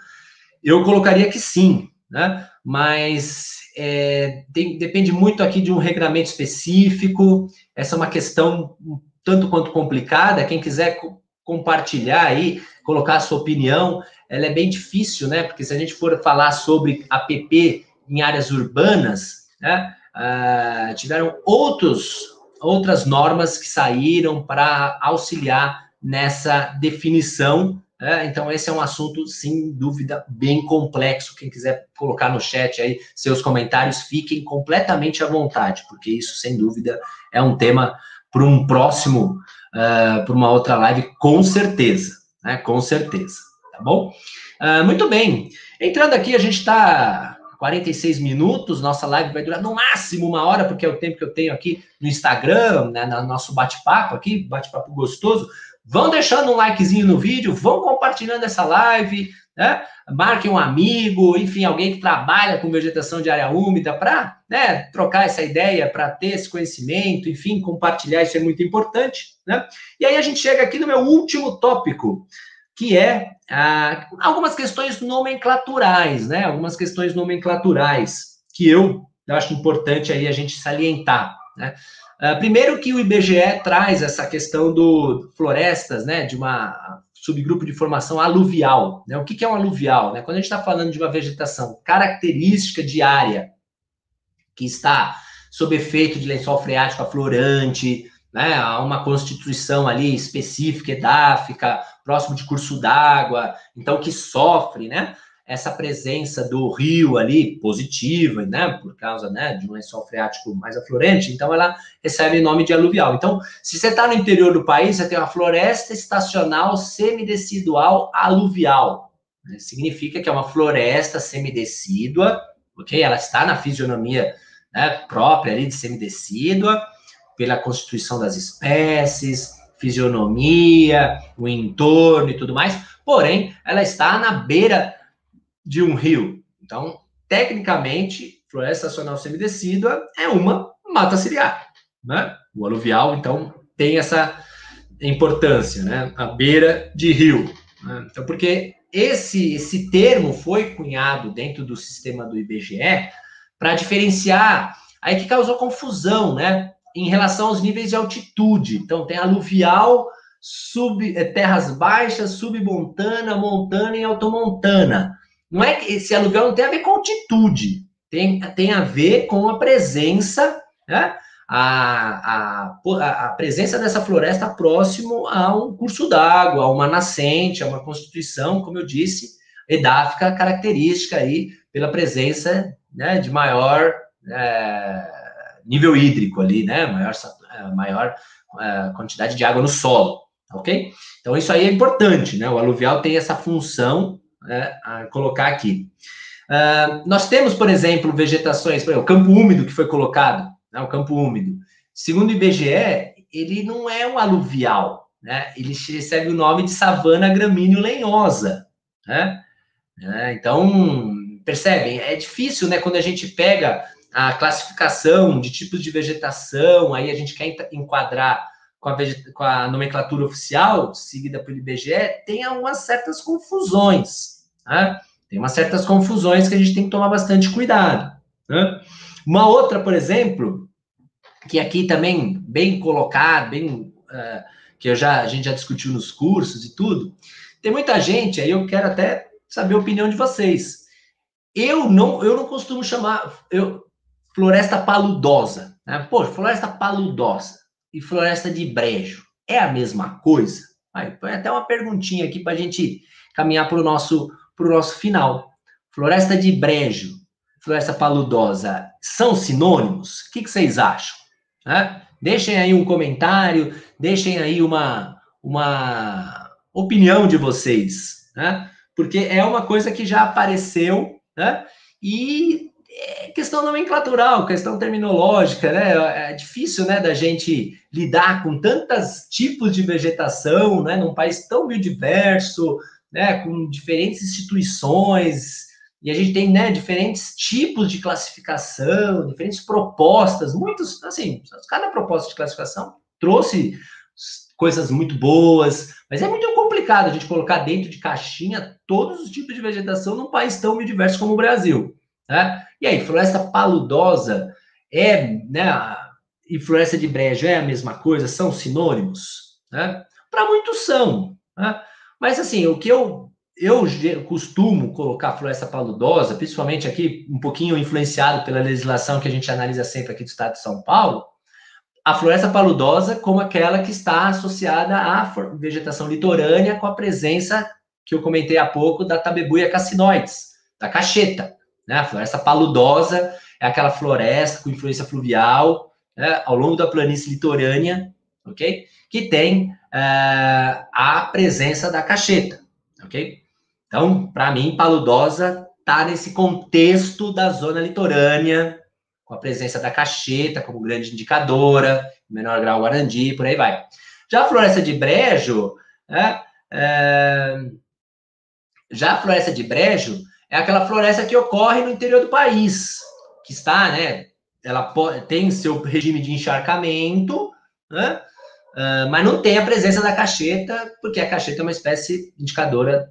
eu colocaria que sim, né? Mas é, tem, depende muito aqui de um regramento específico. Essa é uma questão tanto quanto complicada. Quem quiser compartilhar aí, colocar a sua opinião, ela é bem difícil, né? Porque se a gente for falar sobre APP em áreas urbanas, né? Uh, tiveram outros, outras normas que saíram para auxiliar nessa definição. Né? Então, esse é um assunto, sem dúvida, bem complexo. Quem quiser colocar no chat aí seus comentários, fiquem completamente à vontade, porque isso, sem dúvida, é um tema para um próximo uh, para uma outra live, com certeza, né? Com certeza, tá bom? Uh, muito bem. Entrando aqui, a gente está 46 minutos, nossa live vai durar no máximo uma hora, porque é o tempo que eu tenho aqui no Instagram, né, no nosso bate-papo aqui, bate-papo gostoso. Vão deixando um likezinho no vídeo, vão compartilhando essa live, né? Marque um amigo, enfim, alguém que trabalha com vegetação de área úmida para né, trocar essa ideia, para ter esse conhecimento, enfim, compartilhar, isso é muito importante. Né? E aí a gente chega aqui no meu último tópico, que é ah, algumas questões nomenclaturais, né? Algumas questões nomenclaturais que eu, eu acho importante aí a gente salientar, né? Uh, primeiro que o IBGE traz essa questão do florestas, né, de uma subgrupo de formação aluvial. Né? O que, que é um aluvial? Né? Quando a gente está falando de uma vegetação característica de área que está sob efeito de lençol freático aflorante, né, uma constituição ali específica, edáfica, próximo de curso d'água, então que sofre, né, essa presença do rio ali positiva, né, por causa, né, de um lençol freático mais aflorante, então ela recebe o nome de aluvial. Então, se você está no interior do país, você tem uma floresta estacional semidecidual aluvial. Né? Significa que é uma floresta semidecídua, ok? Ela está na fisionomia né, própria ali de semidecídua, pela constituição das espécies, fisionomia, o entorno e tudo mais, porém, ela está na beira de um rio. Então, tecnicamente, floresta estacional semidecídua é uma mata ciliar, né? O aluvial, então, tem essa importância, né? A beira de rio. Né? Então, porque esse, esse termo foi cunhado dentro do sistema do IBGE para diferenciar, aí que causou confusão, né? Em relação aos níveis de altitude. Então, tem aluvial, sub, eh, terras baixas, submontana, montana e automontana. Não é que esse aluguel não tem a ver com altitude, tem, tem a ver com a presença, né? A, a, a presença dessa floresta próximo a um curso d'água, a uma nascente, a uma constituição, como eu disse, edáfica característica aí pela presença né, de maior é, nível hídrico ali, né? Maior, é, maior é, quantidade de água no solo, ok? Então isso aí é importante, né? O aluvial tem essa função né, a colocar aqui. Uh, nós temos, por exemplo, vegetações, por exemplo, o campo úmido que foi colocado, né, o campo úmido. Segundo o IBGE, ele não é um aluvial, né? Ele recebe o nome de savana gramíneo lenhosa, né? É, então, percebem? É difícil, né? Quando a gente pega a classificação de tipos de vegetação, aí a gente quer enquadrar com a, com a nomenclatura oficial, seguida pelo IBGE, tem algumas certas confusões. Né? Tem umas certas confusões que a gente tem que tomar bastante cuidado. Né? Uma outra, por exemplo, que aqui também bem colocado, bem uh, que eu já, a gente já discutiu nos cursos e tudo, tem muita gente, aí eu quero até saber a opinião de vocês. Eu não, eu não costumo chamar eu, floresta paludosa. Né? Pô, floresta paludosa e floresta de brejo é a mesma coisa? Aí, põe até uma perguntinha aqui para a gente caminhar para o nosso, nosso final. Floresta de brejo, floresta paludosa, são sinônimos? O que, que vocês acham? Né? Deixem aí um comentário, deixem aí uma, uma opinião de vocês, né? Porque é uma coisa que já apareceu, né? E é questão nomenclatural, questão terminológica, né? É difícil, né, da gente lidar com tantos tipos de vegetação, né, num país tão biodiverso, né, com diferentes instituições, e a gente tem, né, diferentes tipos de classificação, diferentes propostas, muitos, assim, cada proposta de classificação trouxe coisas muito boas, mas é muito complicado a gente colocar dentro de caixinha todos os tipos de vegetação num país tão biodiverso como o Brasil. Né? E aí, floresta paludosa é, né, e floresta de brejo é a mesma coisa? São sinônimos? Né? Para muitos são. Né? Mas, assim, o que eu, eu costumo colocar floresta paludosa, principalmente aqui, um pouquinho influenciado pela legislação que a gente analisa sempre aqui do estado de São Paulo, a floresta paludosa como aquela que está associada à vegetação litorânea com a presença que eu comentei há pouco da tabebuia cassinoides, da cacheta. Né? A floresta paludosa é aquela floresta com influência fluvial né? ao longo da planície litorânea, ok? Que tem uh, a presença da cacheta, ok? Então, para mim, paludosa está nesse contexto da zona litorânea, com a presença da cacheta como grande indicadora, menor grau guarandi, por aí vai. Já a floresta de brejo, né, é, já a floresta de brejo é aquela floresta que ocorre no interior do país, que está, né? Ela tem seu regime de encharcamento, né? Uh, mas não tem a presença da cacheta, porque a cacheta é uma espécie indicadora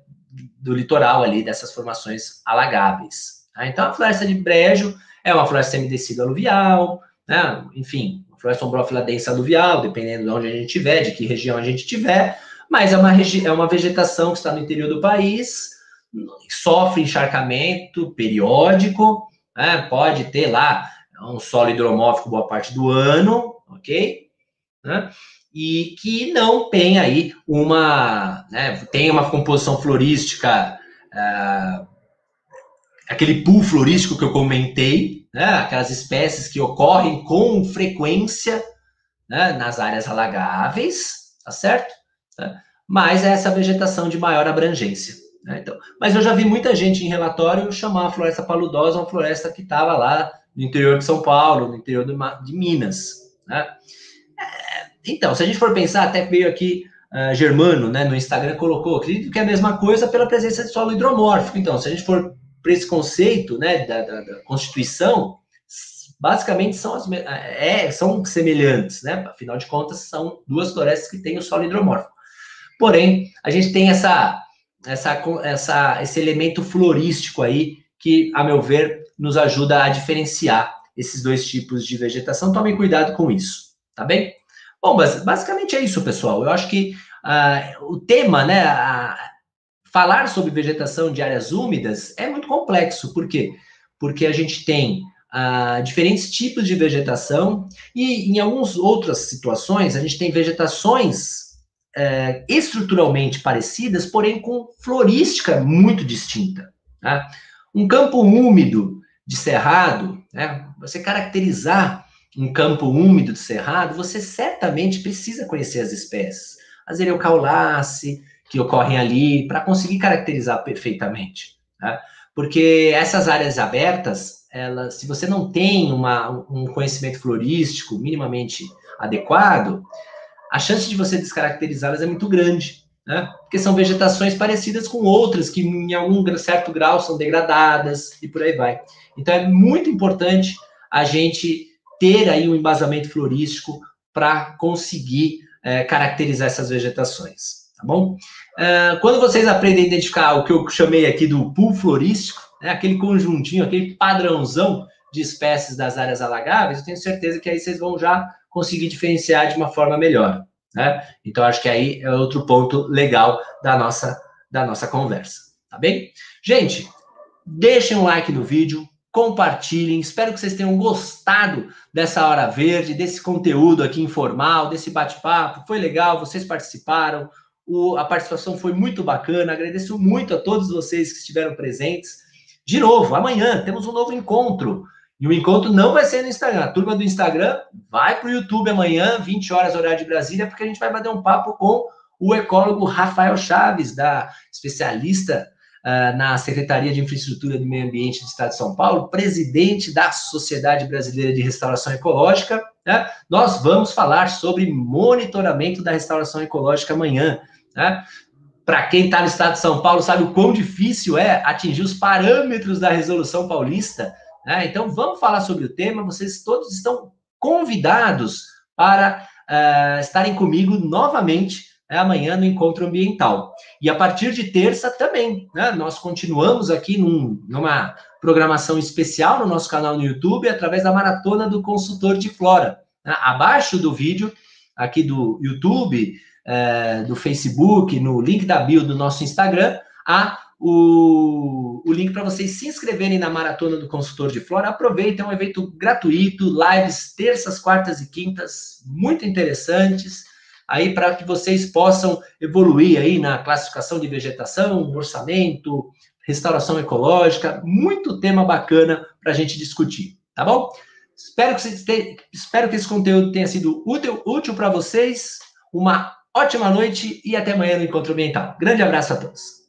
do litoral ali, dessas formações alagáveis. Tá? Então, a floresta de brejo é uma floresta semidecida aluvial, né? enfim, uma floresta ombrófila densa aluvial, dependendo de onde a gente estiver, de que região a gente estiver, mas é uma, é uma vegetação que está no interior do país, sofre encharcamento periódico, né? pode ter lá um solo hidromórfico boa parte do ano, ok? Né? E que não tem aí uma, né, tem uma composição florística, uh, aquele pool florístico que eu comentei, né, aquelas espécies que ocorrem com frequência né, nas áreas alagáveis, tá certo? Mas é essa vegetação de maior abrangência. Né? Então, mas eu já vi muita gente em relatório chamar a floresta paludosa uma floresta que estava lá no interior de São Paulo, no interior de, Minas. Né? É, então, se a gente for pensar, até veio aqui uh, Germano, né, no Instagram, colocou, acredito que é a mesma coisa pela presença de solo hidromórfico. Então, se a gente for para esse conceito né, da, da, da, Constituição, basicamente são, as, é, são semelhantes, né? Afinal de contas, são duas florestas que têm o solo hidromórfico. Porém, a gente tem essa essa, essa, esse elemento florístico aí, que, a meu ver, nos ajuda a diferenciar esses dois tipos de vegetação. Tomem cuidado com isso, tá bem? Bom, mas basicamente é isso, pessoal. Eu acho que uh, o tema, né, a, falar sobre vegetação de áreas úmidas é muito complexo. Por quê? Porque a gente tem uh, diferentes tipos de vegetação e, em algumas outras situações, a gente tem vegetações é, estruturalmente parecidas, porém com florística muito distinta. Tá? Um campo úmido de cerrado, né? você caracterizar um campo úmido de cerrado, você certamente precisa conhecer as espécies. As Ereucaulace, que ocorrem ali, para conseguir caracterizar perfeitamente. Tá? Porque essas áreas abertas, elas, se você não tem uma, um conhecimento florístico minimamente adequado, a chance de você descaracterizá-las é muito grande, né? Porque são vegetações parecidas com outras que, em algum certo grau, são degradadas e por aí vai. Então, é muito importante a gente ter aí um embasamento florístico para conseguir é, caracterizar essas vegetações, tá bom? Uh, quando vocês aprendem a identificar o que eu chamei aqui do pool florístico, né, aquele conjuntinho, aquele padrãozão de espécies das áreas alagáveis, eu tenho certeza que aí vocês vão já conseguir diferenciar de uma forma melhor. Né? Então, acho que aí é outro ponto legal da nossa, da nossa conversa. Tá bem? Gente, deixem um like no vídeo, compartilhem. Espero que vocês tenham gostado dessa hora verde, desse conteúdo aqui informal, desse bate-papo. Foi legal, vocês participaram. O, a participação foi muito bacana. Agradeço muito a todos vocês que estiveram presentes. De novo, amanhã temos um novo encontro. E o encontro não vai ser no Instagram. A turma do Instagram vai para o YouTube amanhã, 20 horas, horário de Brasília, porque a gente vai bater um papo com o ecólogo Rafael Chaves, da especialista uh, na Secretaria de Infraestrutura do Meio Ambiente do Estado de São Paulo, presidente da Sociedade Brasileira de Restauração Ecológica. Né? Nós vamos falar sobre monitoramento da restauração ecológica amanhã. Né? Para quem está no estado de São Paulo, sabe o quão difícil é atingir os parâmetros da resolução paulista. Né? Então, vamos falar sobre o tema. Vocês todos estão convidados para uh, estarem comigo novamente né, amanhã no Encontro Ambiental. E a partir de terça também, né, nós continuamos aqui num, numa programação especial no nosso canal no YouTube, através da Maratona do Consultor de Flora. Né? Abaixo do vídeo, aqui do YouTube, é, do Facebook, no link da bio do nosso Instagram, há o, o link para vocês se inscreverem na Maratona do Consultor de Flora. Aproveitem, é um evento gratuito, lives terças, quartas e quintas, muito interessantes, aí para que vocês possam evoluir aí na classificação de vegetação, orçamento, restauração ecológica, muito tema bacana para a gente discutir, tá bom? Espero que, te... espero que esse conteúdo tenha sido útil, útil para vocês. Uma ótima noite e até amanhã no Encontro Ambiental. Grande abraço a todos.